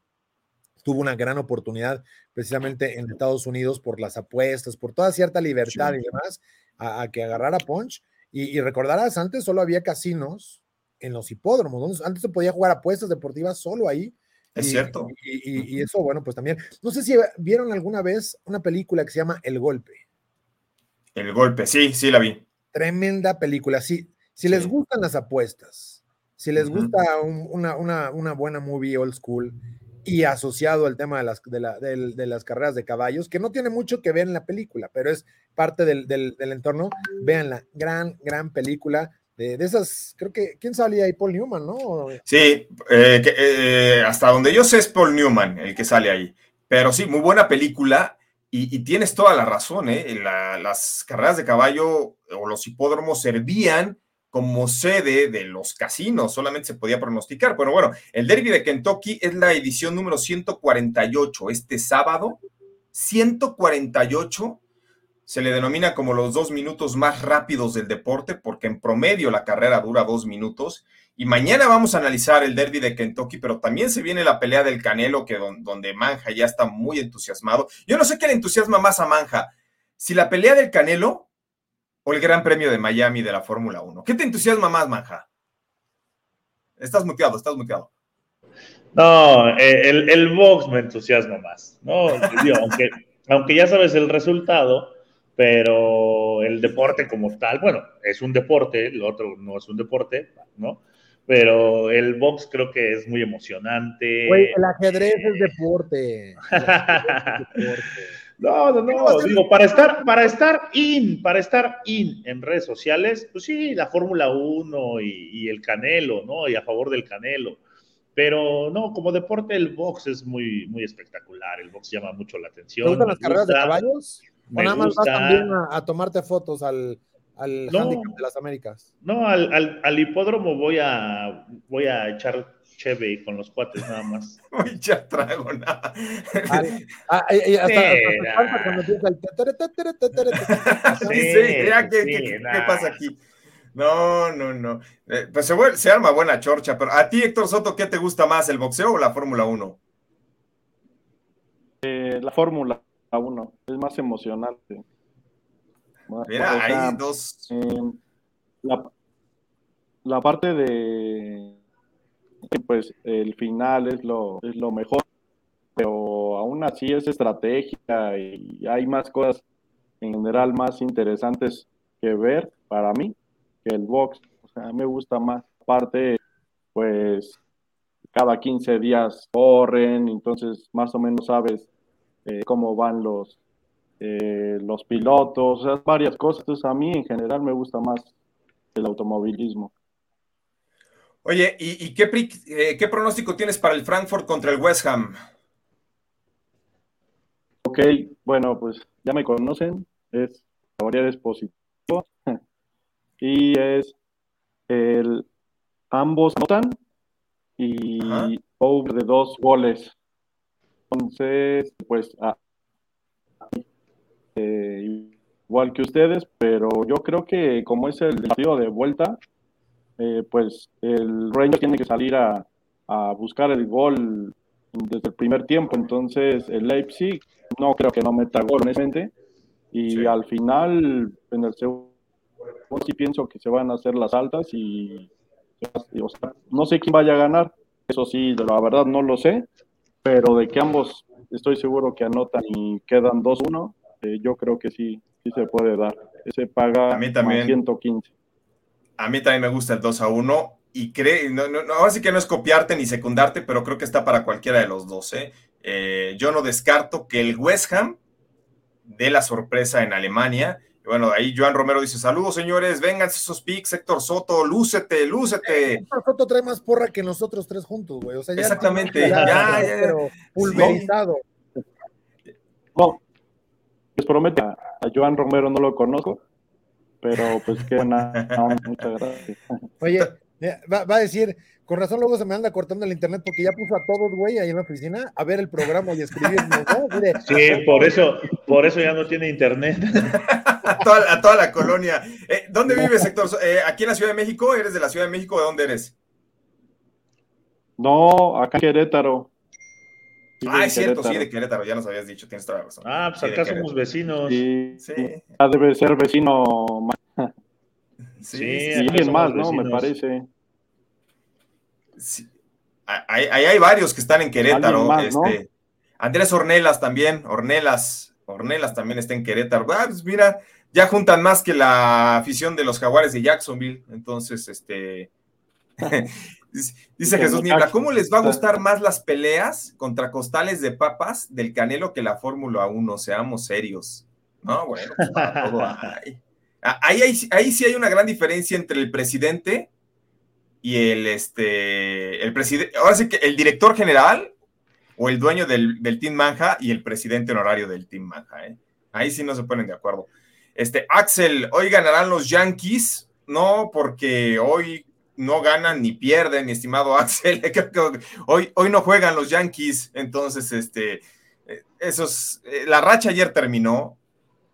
Speaker 3: tuvo una gran oportunidad precisamente en Estados Unidos por las apuestas, por toda cierta libertad y demás, a, que agarrara punch. Y, y, recordarás, antes solo había casinos en los hipódromos, antes se podía jugar apuestas deportivas solo ahí,
Speaker 1: es cierto.
Speaker 3: Y, eso, bueno, pues también. No sé si vieron alguna vez una película que se llama El Golpe.
Speaker 1: El Golpe, sí, sí la vi.
Speaker 3: Tremenda película. Sí, si les gustan las apuestas, si les gusta una, una, buena movie old school y asociado al tema de las, de, las carreras de caballos, que no tiene mucho que ver en la película, pero es parte del, del, del entorno, la Gran, gran película de, esas, creo que, ¿quién salía ahí? Paul Newman, ¿no?
Speaker 1: Sí, eh, eh, hasta donde yo sé es Paul Newman el que sale ahí. Pero sí, muy buena película y, tienes toda la razón, ¿eh? las carreras de caballo o los hipódromos servían como sede de los casinos, solamente se podía pronosticar. Pero bueno, el Derby de Kentucky es la edición número 148, este sábado, 148 se le denomina como los dos minutos más rápidos del deporte, porque en promedio la carrera dura dos minutos. Y mañana vamos a analizar el derby de Kentucky, pero también se viene la pelea del Canelo, que donde Manja ya está muy entusiasmado. Yo no sé qué le entusiasma más a Manja, si la pelea del Canelo o el Gran Premio de Miami de la Fórmula 1. ¿Qué te entusiasma más, Manja? Estás muteado, estás muteado.
Speaker 2: No, eh, el, box me entusiasma más, ¿no? aunque ya sabes el resultado, pero el deporte como tal, bueno, es un deporte, el otro no es un deporte, ¿no? Pero el box creo que es muy emocionante.
Speaker 3: Güey, el ajedrez es deporte.
Speaker 2: No, no, no, digo, para estar, para estar in, para estar in en redes sociales, pues sí, la Fórmula 1 y, y, el Canelo, ¿no? Y a favor del Canelo. Pero no, como deporte el box es muy, muy espectacular, el box llama mucho la atención.
Speaker 3: ¿Te gustan las carreras de caballos? ¿O nada más vas también a, tomarte fotos al, al Handicap de las Américas?
Speaker 2: No, al, al, hipódromo voy a, voy a echar cheve con los cuates nada más.
Speaker 1: Uy, ya traigo nada. Sí, sí, ¿qué, pasa aquí? No, no, no. Eh, pues se, se, arma buena chorcha, pero a ti, Héctor Soto, ¿qué te gusta más, el boxeo o la Fórmula 1?
Speaker 4: Eh, la Fórmula uno, es más emocionante.
Speaker 1: Mira, hay dos.
Speaker 4: Em, la, parte de pues el final es lo, es lo mejor, pero aún así es estrategia y hay más cosas en general más interesantes que ver para mí que el box. O sea, me gusta más. Aparte, pues cada 15 días corren, entonces más o menos sabes eh, cómo van los, eh, los pilotos, o sea, varias cosas. Entonces, a mí en general me gusta más el automovilismo.
Speaker 1: Oye, ¿y, qué, eh, qué, pronóstico tienes para el Frankfurt contra el West Ham?
Speaker 4: Ok, bueno, pues ya me conocen, es la es positivo y es el ambos notan y over de dos goles. Entonces, pues, ah, eh, igual que ustedes, pero yo creo que como es el desafío de vuelta, eh, pues el Rangers tiene que salir a, buscar el gol desde el primer tiempo. Entonces, el Leipzig no creo que no meta gol, honestamente. Y al final, en el segundo, sí pienso que se van a hacer las altas y, no sé quién vaya a ganar. Eso sí, la verdad no lo sé, pero de que ambos estoy seguro que anotan y quedan 2-1, eh, yo creo que sí, sí se puede dar. Ese paga
Speaker 1: a mí también.
Speaker 4: 115.
Speaker 1: A mí también me gusta el 2 a 1 y cree, no, no, ahora sí que no es copiarte ni secundarte, pero creo que está para cualquiera de los dos. ¿eh? Eh, yo no descarto que el West Ham dé la sorpresa en Alemania. Y bueno, ahí Joan Romero dice: Saludos, señores, vengan esos picks, Héctor Soto, lúcete, lúcete.
Speaker 3: Héctor Soto trae más porra que nosotros tres juntos, güey. O sea, ya
Speaker 1: Exactamente, ya, ya, ya,
Speaker 3: pero pulverizado.
Speaker 4: No, les prometo, a Joan Romero no lo conozco, pero pues qué nada, muchas gracias.
Speaker 3: Oye, va, va, a decir, con razón luego se me anda cortando el internet porque ya puso a todos, güey, ahí en la oficina a ver el programa y escribir. ¿no?
Speaker 2: Sí, por eso, por eso ya no tiene internet.
Speaker 1: a, toda, a toda la colonia. Eh, ¿Dónde vives, Héctor? Eh, ¿Aquí en la Ciudad de México? ¿Eres de la Ciudad de México? ¿De dónde eres?
Speaker 4: No, acá en Querétaro. Sí,
Speaker 1: Ah, es cierto,
Speaker 4: Querétaro.
Speaker 1: sí, de Querétaro, ya nos habías dicho, tienes toda la razón.
Speaker 2: Ah, pues
Speaker 1: Sí,
Speaker 2: acá
Speaker 1: Querétaro.
Speaker 2: somos vecinos.
Speaker 4: Sí,
Speaker 1: Sí,
Speaker 4: ya debe ser vecino
Speaker 1: sí,
Speaker 2: Sí,
Speaker 1: sí,
Speaker 4: y
Speaker 2: acá
Speaker 4: alguien más, ¿no? Me parece.
Speaker 1: Sí. Ah, Ahí, ahí hay varios que están en Querétaro. Este, Andrés Ornelas también, Ornelas, Ornelas también está en Querétaro. Ah, pues mira, ya juntan más que la afición de los jaguares de Jacksonville. Entonces, este. Dice Jesús Niebla, ¿cómo les va a gustar más las peleas contra costales de papas del Canelo que la Fórmula 1? Seamos serios. No, bueno, pues para todo hay. Ah, Ahí, hay- ahí sí hay una gran diferencia entre el presidente y el, este, el presidente, ahora sí que el director general o el dueño del, del Team Manja y el presidente honorario del Team Manja. ¿eh? Ahí sí no se ponen de acuerdo. Este, Axel, hoy ganarán los Yankees. No, porque hoy no ganan ni pierden, mi estimado Axel. Hoy, hoy no juegan los Yankees. Entonces, este, eh, esos, eh, la racha ayer terminó.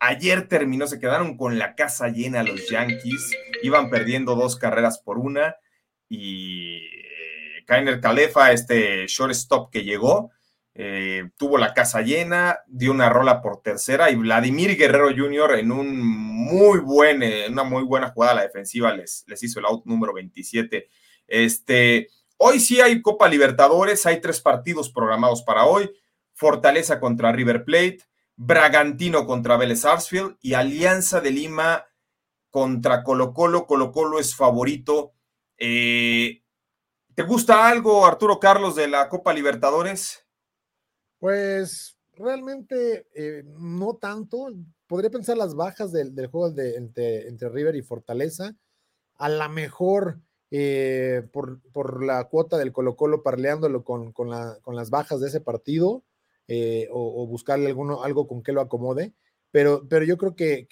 Speaker 1: Ayer terminó, se quedaron con la casa llena los Yankees. Iban perdiendo dos carreras por una. Y eh, Kainer Calefa, este shortstop que llegó, eh, tuvo la casa llena, dio una rola por tercera y Vladimir Guerrero Jr. en un muy buen, eh, una muy buena jugada a la defensiva les, les hizo el out número 27. Este, hoy sí hay Copa Libertadores, hay tres partidos programados para hoy. Fortaleza contra River Plate, Bragantino contra Vélez Sarsfield y Alianza de Lima contra Colo Colo. Colo Colo es favorito. Eh, ¿Te gusta algo, Arturo Carlos, de la Copa Libertadores?
Speaker 3: Pues realmente eh, no tanto. Podría pensar las bajas del, juego entre, River y Fortaleza. A lo mejor eh, por, la cuota del Colo Colo parleándolo con, con, la- con las bajas de ese partido eh, o, buscarle alguno, algo con que lo acomode. Pero, pero yo creo que,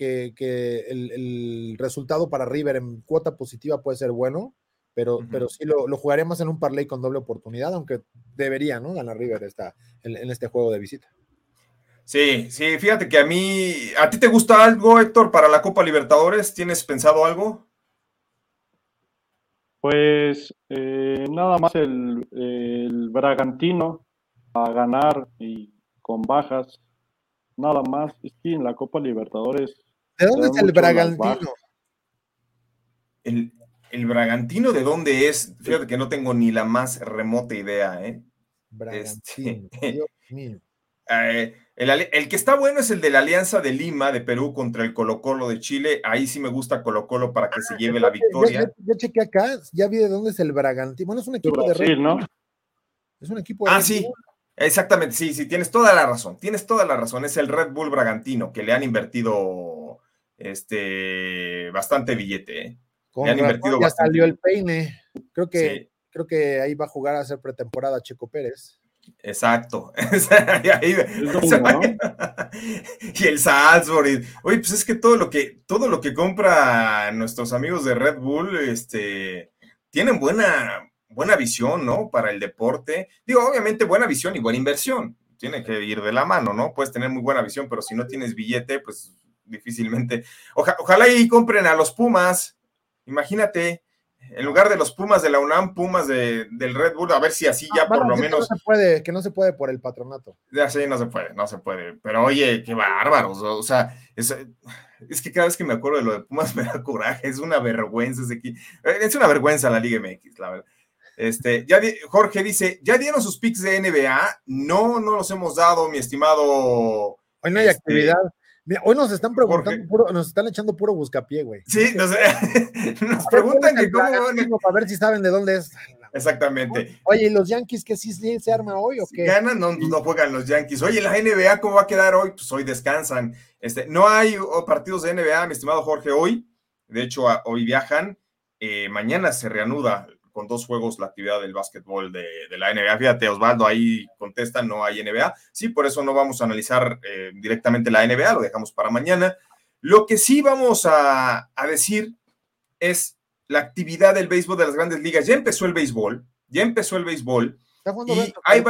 Speaker 3: el resultado para River en cuota positiva puede ser bueno, pero, pero sí lo, lo jugaría más en un parlay con doble oportunidad, aunque debería, ¿no? Ganar River esta, en, en este juego de visita.
Speaker 1: Sí, sí, fíjate que a mí, ¿a ti te gusta algo, Héctor, para la Copa Libertadores? ¿Tienes pensado algo?
Speaker 4: Pues eh, nada más el, el Bragantino a ganar y con bajas. Nada más. Es que en la Copa Libertadores.
Speaker 3: ¿De dónde es el Bragantino?
Speaker 1: ¿El, el Bragantino de dónde es? Fíjate que no tengo ni la más remota idea, ¿eh?
Speaker 3: Bragantino,
Speaker 1: Este-
Speaker 3: Dios mío.
Speaker 1: Eh, el, que está bueno es el de la Alianza de Lima de Perú contra el Colo Colo de Chile. Ahí sí me gusta Colo Colo para que se lleve la victoria.
Speaker 3: ya- ya chequé acá, ya vi de dónde es el Bragantino. Bueno, es un equipo de Red
Speaker 4: Brasil, ¿no?
Speaker 3: Es un equipo de
Speaker 1: Ah,
Speaker 3: Red
Speaker 1: sí,
Speaker 3: Bull.
Speaker 1: exactamente, sí, sí, tienes toda la razón, tienes toda la razón, es el Red Bull Bragantino, que le han invertido este bastante billete, ¿eh?
Speaker 3: Con
Speaker 1: Le han
Speaker 3: razón,
Speaker 1: invertido
Speaker 3: ya
Speaker 1: bastante.
Speaker 3: salió el peine. Creo que,
Speaker 1: Sí,
Speaker 3: creo que ahí va a jugar a hacer pretemporada Checo Pérez.
Speaker 1: exacto. Ahí-
Speaker 4: dueño, ¿no?
Speaker 1: y el Salzburg. y- Oye, pues es que todo lo que, todo lo que compra nuestros amigos de Red Bull, este, tienen buena, buena visión, ¿no? Para el deporte. Digo, obviamente buena visión y buena inversión. Tiene que ir de la mano, ¿no? Puedes tener muy buena visión, pero si no tienes billete, pues difícilmente. Oja- ojalá y compren a los Pumas. Imagínate, en lugar de los Pumas de la UNAM, Pumas de, del Red Bull, a ver si así ya
Speaker 3: Ah, van
Speaker 1: por lo
Speaker 3: decir que
Speaker 1: menos.
Speaker 3: No se puede, que no se puede por el patronato.
Speaker 1: Ya sí, no se puede, no se puede. Pero oye, qué bárbaros. O sea, es, es que cada vez que me acuerdo de lo de Pumas me da coraje. Es una vergüenza ese equi- eh, Es una vergüenza la Liga MX, la verdad. Este, ya di- Jorge dice, ¿ya dieron sus picks de NBA? No, no los hemos dado, mi estimado.
Speaker 3: Hoy no hay
Speaker 1: Este,
Speaker 3: actividad. Mira, hoy nos están preguntando, puro, nos están echando puro buscapié, güey.
Speaker 1: Sí, nos, nos preguntan que cómo van
Speaker 3: a... Para ver si saben de dónde es.
Speaker 1: Exactamente.
Speaker 3: Oye, ¿y los Yankees que sí se arma hoy o qué?
Speaker 1: ganan, no, no, juegan los Yankees. Oye, la NBA, ¿cómo va a quedar hoy? Pues hoy descansan. Este, no hay oh, partidos de NBA, mi estimado Jorge, hoy. De hecho, hoy viajan. Eh, mañana se reanuda con dos juegos la actividad del básquetbol de, la NBA. Fíjate, Osvaldo, ahí contesta, no hay NBA. Sí, por eso no vamos a analizar eh, directamente la NBA, lo dejamos para mañana. Lo que sí vamos a, a decir es la actividad del béisbol de las grandes ligas. Ya empezó el béisbol, ya empezó el béisbol. Y hay,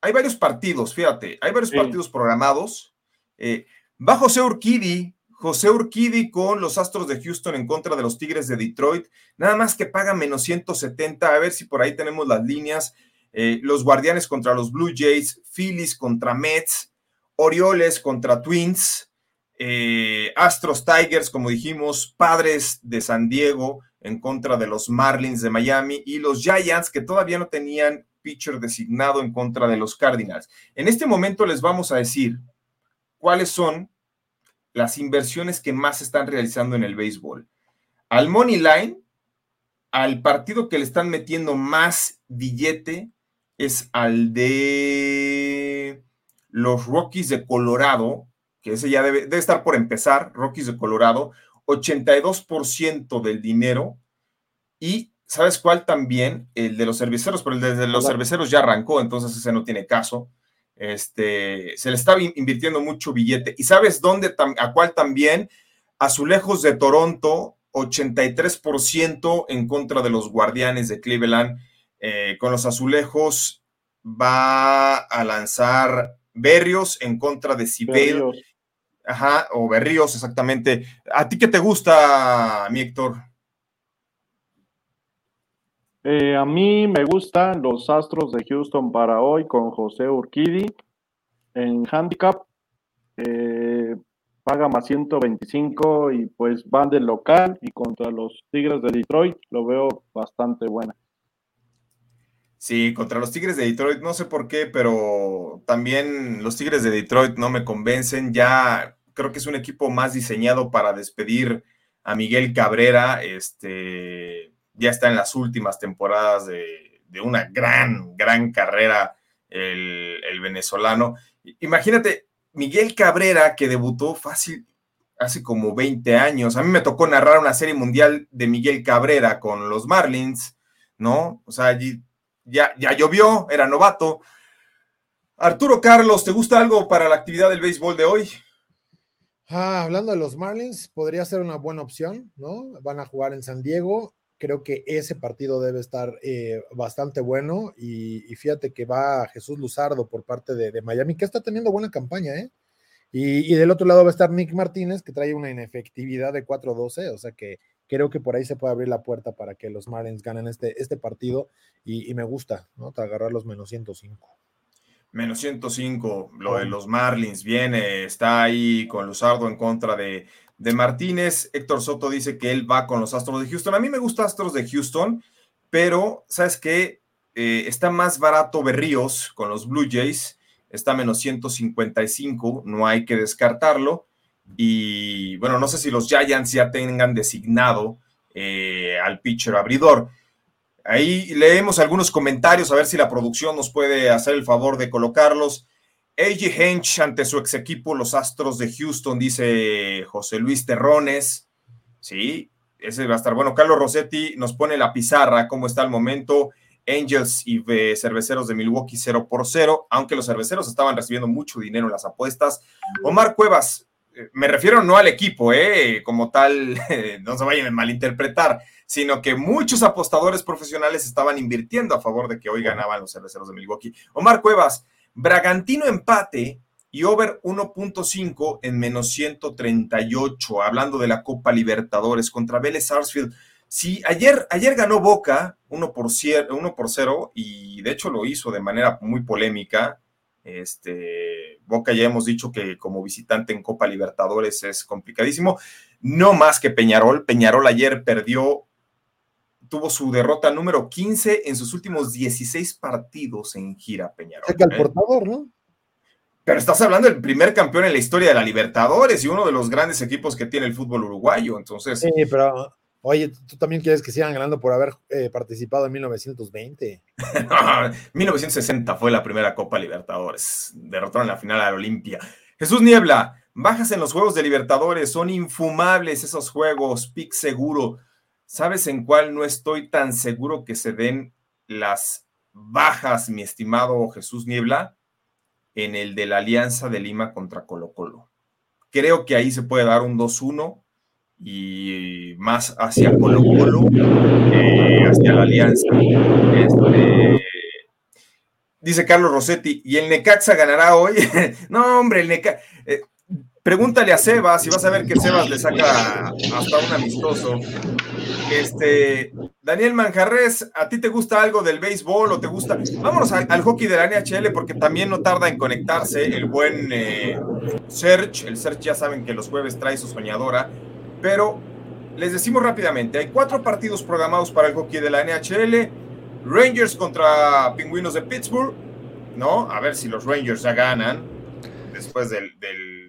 Speaker 1: hay, varios partidos, fíjate, hay varios partidos programados. Eh, va José Urquidi, José Urquidi con los Astros de Houston en contra de los Tigres de Detroit. Nada más que paga menos 170. A ver si por ahí tenemos las líneas. Eh, los Guardianes contra los Blue Jays, Phillies contra Mets, Orioles contra Twins, eh, Astros Tigers, como dijimos, Padres de San Diego en contra de los Marlins de Miami y los Giants que todavía no tenían pitcher designado en contra de los Cardinals. En este momento les vamos a decir cuáles son las inversiones que más se están realizando en el béisbol. Al Money Line, al partido que le están metiendo más billete es al de los Rockies de Colorado, que ese ya debe, estar por empezar, Rockies de Colorado, 82% del dinero. Y ¿sabes cuál también? El de los cerveceros, pero el de los cerveceros ya arrancó, entonces ese no tiene caso. Este, se le está invirtiendo mucho billete. ¿Y sabes dónde, a cuál también? Azulejos de Toronto, 83% en contra de los Guardianes de Cleveland. Eh, con los azulejos va a lanzar Berrios en contra de Sibel Ajá, o Berríos, exactamente. ¿A ti qué te gusta, mi Héctor?
Speaker 4: Eh, a mí me gustan los Astros de Houston para hoy con José Urquidi en handicap. Eh, paga más 125 y pues van del local y contra los Tigres de Detroit lo veo bastante buena.
Speaker 1: Sí, contra los Tigres de Detroit, no sé por qué, pero también los Tigres de Detroit no me convencen. Ya creo que es un equipo más diseñado para despedir a Miguel Cabrera. Este ya está en las últimas temporadas de, una gran, gran carrera el, el, venezolano. Imagínate, Miguel Cabrera, que debutó fácil hace como 20 años. A mí me tocó narrar una serie mundial de Miguel Cabrera con los Marlins, ¿no? O sea, allí ya, ya llovió, era novato. Arturo Carlos, ¿te gusta algo para la actividad del béisbol de hoy?
Speaker 3: Ah, hablando de los Marlins, podría ser una buena opción, ¿no? Van a jugar en San Diego. Creo que ese partido debe estar eh, bastante bueno. Y, fíjate que va Jesús Luzardo por parte de, Miami, que está teniendo buena campaña, ¿eh? Y, del otro lado va a estar Nick Martínez, que trae una inefectividad de 4-12, o sea que creo que por ahí se puede abrir la puerta para que los Marlins ganen este, este partido y, me gusta, ¿no? Agarrar los menos 105.
Speaker 1: Menos 105, lo de los Marlins viene, está ahí con Luzardo en contra de, de Martínez. Héctor Soto dice que él va con los Astros de Houston. A mí me gusta Astros de Houston, pero ¿sabes qué? Eh, está más barato Berríos con los Blue Jays, está menos 155, no hay que descartarlo. Y bueno, no sé si los Giants ya tengan designado eh, al pitcher abridor. Ahí leemos algunos comentarios, a ver si la producción nos puede hacer el favor de colocarlos. A.J. Hench ante su ex equipo, los Astros de Houston, dice José Luis Terrones. Sí, ese va a estar bueno. Carlos Rossetti nos pone la pizarra, cómo está el momento. Angels y eh, Cerveceros de Milwaukee 0 por 0, aunque los cerveceros estaban recibiendo mucho dinero en las apuestas. Omar Cuevas, eh, me refiero no al equipo, eh, como tal, no se vayan a malinterpretar, sino que muchos apostadores profesionales estaban invirtiendo a favor de que hoy ganaban los cerveceros de Milwaukee. Omar Cuevas, Bragantino empate y over 1.5 en menos 138, hablando de la Copa Libertadores contra Vélez Sarsfield. Sí, ayer, ayer ganó Boca 1 por, 1 por 0 y de hecho lo hizo de manera muy polémica. Este, Boca ya hemos dicho que como visitante en Copa Libertadores es complicadísimo. No más que Peñarol. Peñarol ayer perdió tuvo su derrota número 15 en sus últimos 16 partidos en gira, Peñarol.
Speaker 3: el ¿eh? portador, ¿no?
Speaker 1: Pero estás hablando del primer campeón en la historia de la Libertadores y uno de los grandes equipos que tiene el fútbol uruguayo. Entonces.
Speaker 3: Sí, pero Oye, tú también quieres que sigan ganando por haber eh, participado en 1920.
Speaker 1: 1960 fue la primera Copa Libertadores. Derrotaron en la final a la Olimpia. Jesús Niebla, bajas en los Juegos de Libertadores. Son infumables esos juegos. Pick seguro. ¿Sabes en cuál no estoy tan seguro que se den las bajas, mi estimado Jesús Niebla? En el de la Alianza de Lima contra Colo Colo. Creo que ahí se puede dar un 2-1 y más hacia Colo Colo que hacia la Alianza. Este, dice Carlos Rossetti, ¿y el Necaxa ganará hoy? no, hombre, el Necaxa... Eh, pregúntale a Sebas y vas a ver que Sebas le saca hasta un amistoso. Este, Daniel Manjarres, ¿a ti te gusta algo del béisbol o te gusta? Vámonos al, hockey de la NHL porque también no tarda en conectarse el buen eh, Serge. El Search ya saben que los jueves trae su soñadora pero les decimos rápidamente, hay cuatro partidos programados para el hockey de la NHL. Rangers contra Pingüinos de Pittsburgh, ¿no? A ver si los Rangers ya ganan después del,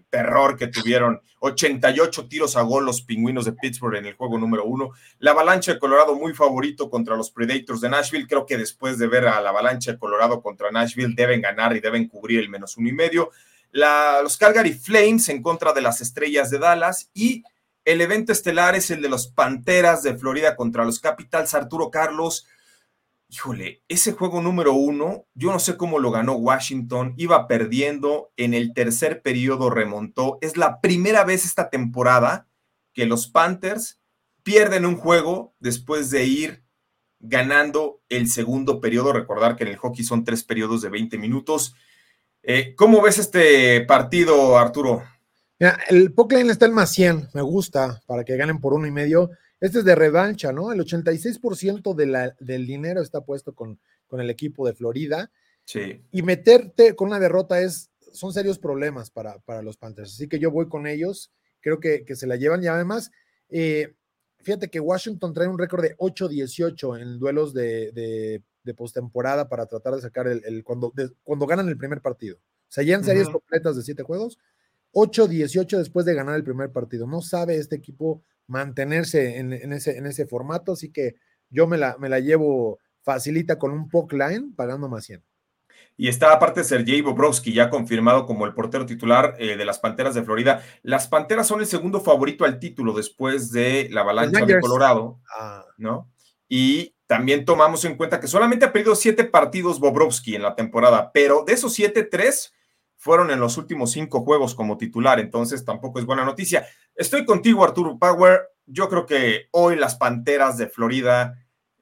Speaker 1: terror que tuvieron 88 tiros a gol los Pingüinos de Pittsburgh en el juego número uno. La Avalancha de Colorado muy favorito contra los Predators de Nashville. Creo que después de ver a la Avalancha de Colorado contra Nashville deben ganar y deben cubrir el menos uno y medio. los Calgary Flames en contra de las Estrellas de Dallas y el evento estelar es el de los Panteras de Florida contra los Capitals. Arturo Carlos, híjole, ese juego número uno, yo no sé cómo lo ganó Washington, iba perdiendo, en el tercer periodo remontó. Es la primera vez esta temporada que los Panthers pierden un juego después de ir ganando el segundo periodo. Recordar que en el hockey son tres periodos de 20 minutos. Eh, ¿Cómo ves este partido, Arturo?
Speaker 3: Mira, el Pockline está en más 100, me gusta, para que ganen por uno y medio. Este es de revancha, ¿no? El 86% de la, del dinero está puesto con, con el equipo de Florida.
Speaker 1: Sí.
Speaker 3: Y meterte con una derrota es, son serios problemas para, para los Panthers. Así que yo voy con ellos, creo que, que se la llevan y además, eh, fíjate que Washington trae un récord de 8-18 en duelos de, de, de postemporada para tratar de sacar el, cuando, cuando ganan el primer partido. O sea, ya en series completas de siete juegos, 8-18 después de ganar el primer partido. No sabe este equipo mantenerse en, ese, en ese formato, así que yo me la, me la llevo facilita con un POC line pagando más 100.
Speaker 1: Y está aparte Sergei Bobrovsky, ya confirmado como el portero titular eh, de las Panteras de Florida. Las Panteras son el segundo favorito al título después de la avalancha de Colorado, ah. ¿no? Y también tomamos en cuenta que solamente ha perdido siete partidos Bobrovsky en la temporada, pero de esos siete, tres fueron en los últimos cinco juegos como titular, entonces tampoco es buena noticia. Estoy contigo, Arturo Power. Yo creo que hoy las Panteras de Florida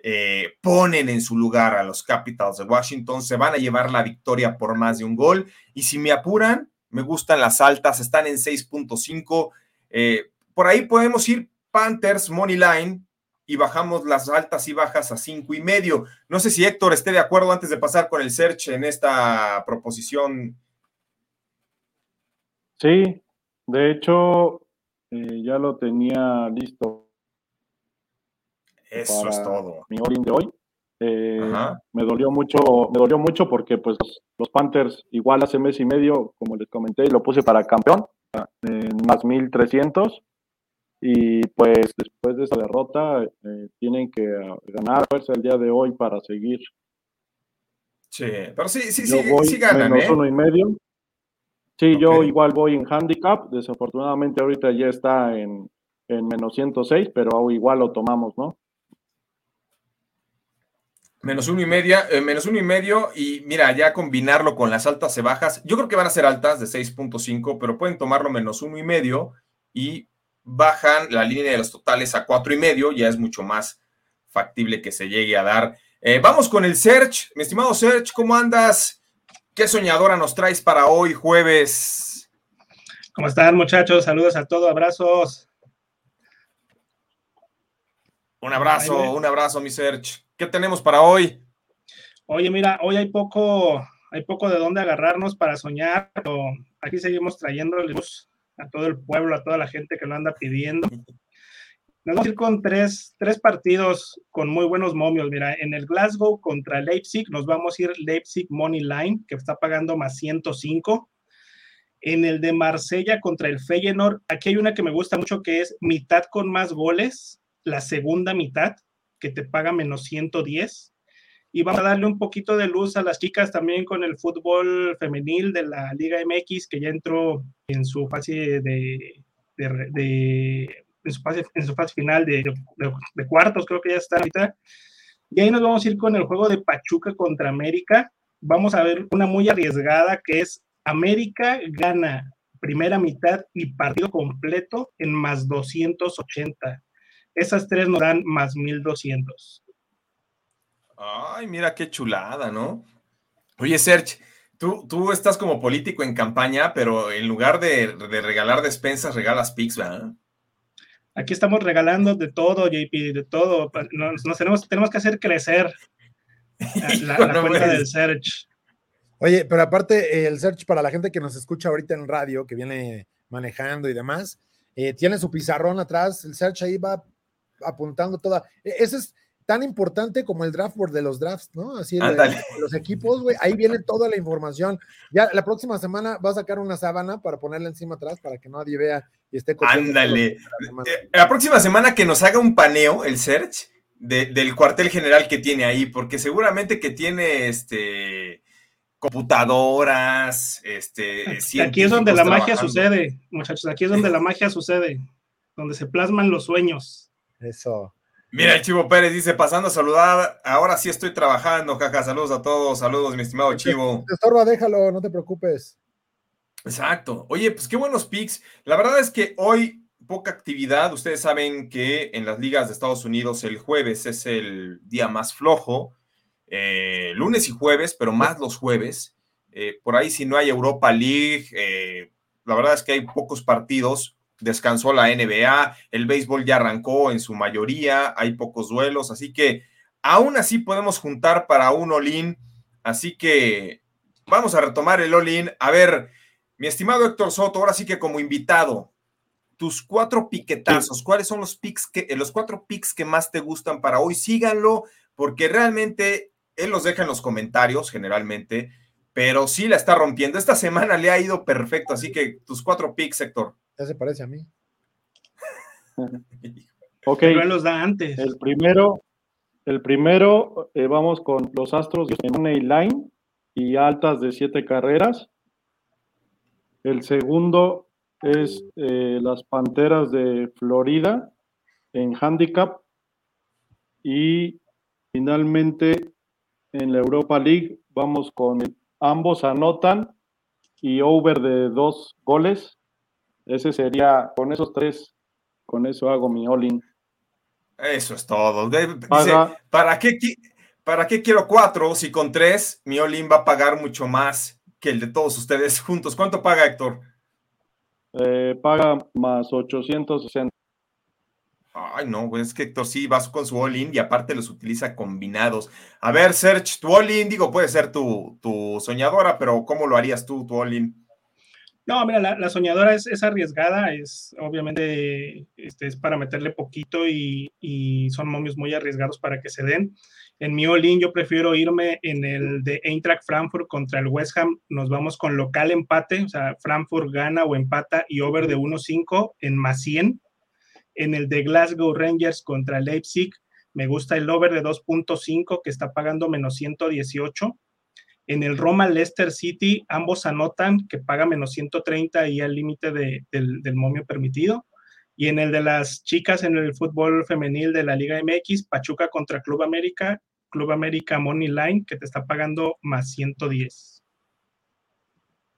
Speaker 1: eh, ponen en su lugar a los Capitals de Washington, se van a llevar la victoria por más de un gol. Y si me apuran, me gustan las altas, están en 6.5. Eh, por ahí podemos ir Panthers, Money Line, y bajamos las altas y bajas a cinco y medio. No sé si Héctor esté de acuerdo antes de pasar con el search en esta proposición
Speaker 4: Sí, de hecho, eh, ya lo tenía listo.
Speaker 1: Eso es todo.
Speaker 4: Mi all de hoy. Eh, me dolió mucho, me dolió mucho porque pues los Panthers igual hace mes y medio, como les comenté, lo puse para campeón, en más 1300 y pues después de esa derrota eh, tienen que ganar fuerza el día de hoy para seguir.
Speaker 1: Sí, pero sí, sí, sí, sí ganan,
Speaker 4: menos uno y medio. Sí, yo igual voy en handicap. Desafortunadamente ahorita ya está en, menos 106, pero igual lo tomamos, ¿no?
Speaker 1: Menos uno y media, eh, menos uno y medio, y mira, ya combinarlo con las altas y bajas, yo creo que van a ser altas de 6.5, pero pueden tomarlo menos uno y medio y bajan la línea de los totales a cuatro y medio, ya es mucho más factible que se llegue a dar. Eh, vamos con el Search, mi estimado Search, ¿cómo andas? ¿Qué soñadora nos traes para hoy, jueves?
Speaker 6: ¿Cómo están, muchachos? Saludos a todos, abrazos.
Speaker 1: Un abrazo, un abrazo, mi Serge. ¿Qué tenemos para hoy?
Speaker 6: Oye, mira, hoy hay poco, hay poco de dónde agarrarnos para soñar, pero aquí seguimos trayendo luz a todo el pueblo, a toda la gente que lo anda pidiendo. Nos vamos a ir con tres, tres partidos con muy buenos momios. Mira, en el Glasgow contra Leipzig nos vamos a ir Leipzig Money Line, que está pagando más 105. En el de Marsella contra el Feyenoord, aquí hay una que me gusta mucho que es mitad con más goles, la segunda mitad, que te paga menos 110. Y vamos a darle un poquito de luz a las chicas también con el fútbol femenil de la Liga MX, que ya entró en su fase de, en, su fase, en su fase final de, de, cuartos, creo que ya está ahorita. Y ahí nos vamos a ir con el juego de Pachuca contra América. Vamos a ver una muy arriesgada que es América gana primera mitad y partido completo en más 280. Esas tres nos dan más 1200.
Speaker 1: Ay, mira qué chulada, ¿no? Oye, Serge, tú, tú estás como político en campaña, pero en lugar de, regalar despensas, regalas pics, ¿verdad?
Speaker 6: Aquí estamos regalando de todo, JP, de todo. Nos, tenemos, tenemos que hacer crecer la, cuenta del Search.
Speaker 3: Oye, pero aparte, el Search para la gente que nos escucha ahorita en radio, que viene manejando y demás, eh, tiene su pizarrón atrás, el Search ahí va apuntando toda. E, ese es tan importante como el draft board de los drafts, ¿no? Así los equipos, güey, ahí viene toda la información. Ya la próxima semana va a sacar una sábana para ponerla encima atrás para que nadie vea y esté
Speaker 1: Ándale. Eh, la próxima semana que nos haga un paneo, el search, del cuartel general que tiene ahí, porque seguramente que tiene este computadoras, este.
Speaker 6: Aquí es donde la magia sucede, muchachos. Aquí es donde la magia sucede, donde se plasman los sueños.
Speaker 3: Eso.
Speaker 1: Mira, el Chivo Pérez dice, pasando a saludar, ahora sí estoy trabajando, jaja, saludos a todos, saludos, mi estimado Chivo.
Speaker 3: Te estorba, déjalo, no te preocupes.
Speaker 1: Exacto. Oye, pues qué buenos picks. La verdad es que hoy poca actividad. Ustedes saben que en las ligas de Estados Unidos el jueves es el día más flojo, eh, lunes y jueves, pero más los jueves. Eh, por ahí si no hay Europa League, eh, la verdad es que hay pocos partidos descansó la NBA, el béisbol ya arrancó en su mayoría, hay pocos duelos, así que aún así podemos juntar para un all-in, así que vamos a retomar el all-in. A ver, mi estimado Héctor Soto, ahora sí que como invitado, tus cuatro piquetazos, ¿cuáles son los picks que, los cuatro picks que más te gustan para hoy? Síganlo, porque realmente él los deja en los comentarios generalmente, pero sí la está rompiendo. Esta semana le ha ido perfecto, así que tus cuatro picks, Héctor.
Speaker 3: Ya se parece a mí.
Speaker 4: ok.
Speaker 6: los da antes.
Speaker 4: El primero, el primero eh, vamos con los Astros de Money Line y altas de siete carreras. El segundo es eh, las Panteras de Florida en handicap. Y finalmente en la Europa League vamos con ambos anotan y over de dos goles ese sería, con esos tres, con eso hago mi all-in.
Speaker 1: Eso es todo. ¿para, qué, ¿para qué quiero cuatro si con tres mi all-in va a pagar mucho más que el de todos ustedes juntos? ¿Cuánto paga Héctor?
Speaker 4: Eh, paga más 860.
Speaker 1: Ay, no, pues es que Héctor sí vas con su all-in y aparte los utiliza combinados. A ver, Search, tu all-in, digo, puede ser tu, tu soñadora, pero ¿cómo lo harías tú, tu all-in?
Speaker 6: No, mira, la, soñadora es, arriesgada, es obviamente este, es para meterle poquito y, son momios muy arriesgados para que se den. En mi all yo prefiero irme en el de Eintracht Frankfurt contra el West Ham. Nos vamos con local empate, o sea, Frankfurt gana o empata y over de 1.5 en más 100. En el de Glasgow Rangers contra Leipzig, me gusta el over de 2.5 que está pagando menos 118 en el Roma Leicester City, ambos anotan que paga menos 130 y al límite del, momio permitido. Y en el de las chicas en el fútbol femenil de la Liga MX, Pachuca contra Club América, Club América Money Line, que te está pagando más 110.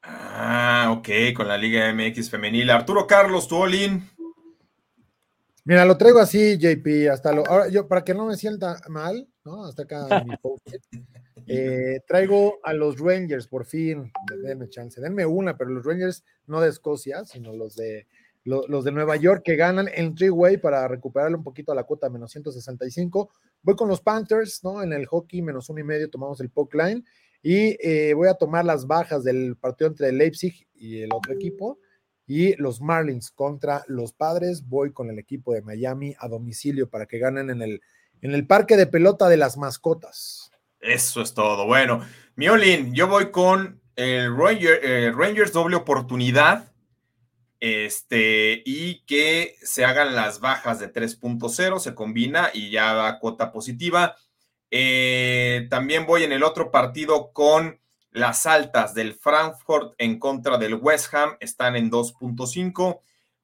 Speaker 1: Ah, ok, con la Liga MX femenil. Arturo Carlos, tu
Speaker 3: Mira, lo traigo así, JP, hasta lo. Ahora, yo, para que no me sienta mal, ¿no? Hasta acá mi eh, traigo a los Rangers, por fin. Denme chance, denme una, pero los Rangers no de Escocia, sino los de los, de Nueva York que ganan en three-way para recuperarle un poquito a la cuota menos 165. Voy con los Panthers, ¿no? En el hockey, menos uno y medio, tomamos el poke line. Y eh, voy a tomar las bajas del partido entre Leipzig y el otro equipo. Y los Marlins contra los Padres. Voy con el equipo de Miami a domicilio para que ganen en el, en el parque de pelota de las mascotas.
Speaker 1: Eso es todo. Bueno, Miolin, yo voy con el eh, Rangers doble oportunidad este, y que se hagan las bajas de 3.0, se combina y ya da cuota positiva. Eh, también voy en el otro partido con las altas del Frankfurt en contra del West Ham, están en 2.5.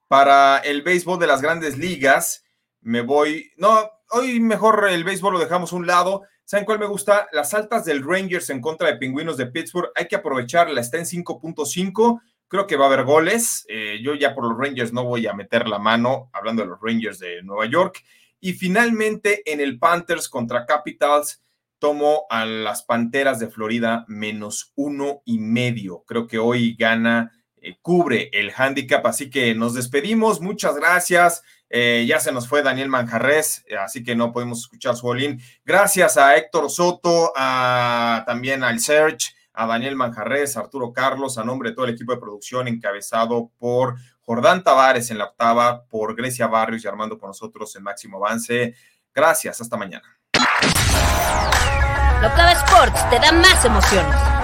Speaker 1: Para el béisbol de las grandes ligas, me voy, no, hoy mejor el béisbol lo dejamos a un lado. ¿Saben cuál me gusta? Las altas del Rangers en contra de Pingüinos de Pittsburgh. Hay que aprovecharla, está en 5.5 Creo que va a haber goles. Eh, yo ya por los Rangers no voy a meter la mano, hablando de los Rangers de Nueva York. Y finalmente en el Panthers contra Capitals, tomo a las Panteras de Florida menos uno y medio. Creo que hoy gana, eh, cubre el handicap. Así que nos despedimos. Muchas gracias. Eh, ya se nos fue Daniel Manjarres, así que no podemos escuchar su bolín. Gracias a Héctor Soto, a, también al Serge a Daniel Manjarres, Arturo Carlos, a nombre de todo el equipo de producción encabezado por Jordán Tavares en la octava, por Grecia Barrios y Armando con nosotros en Máximo Avance. Gracias, hasta mañana.
Speaker 5: Octava Sports te da más emociones.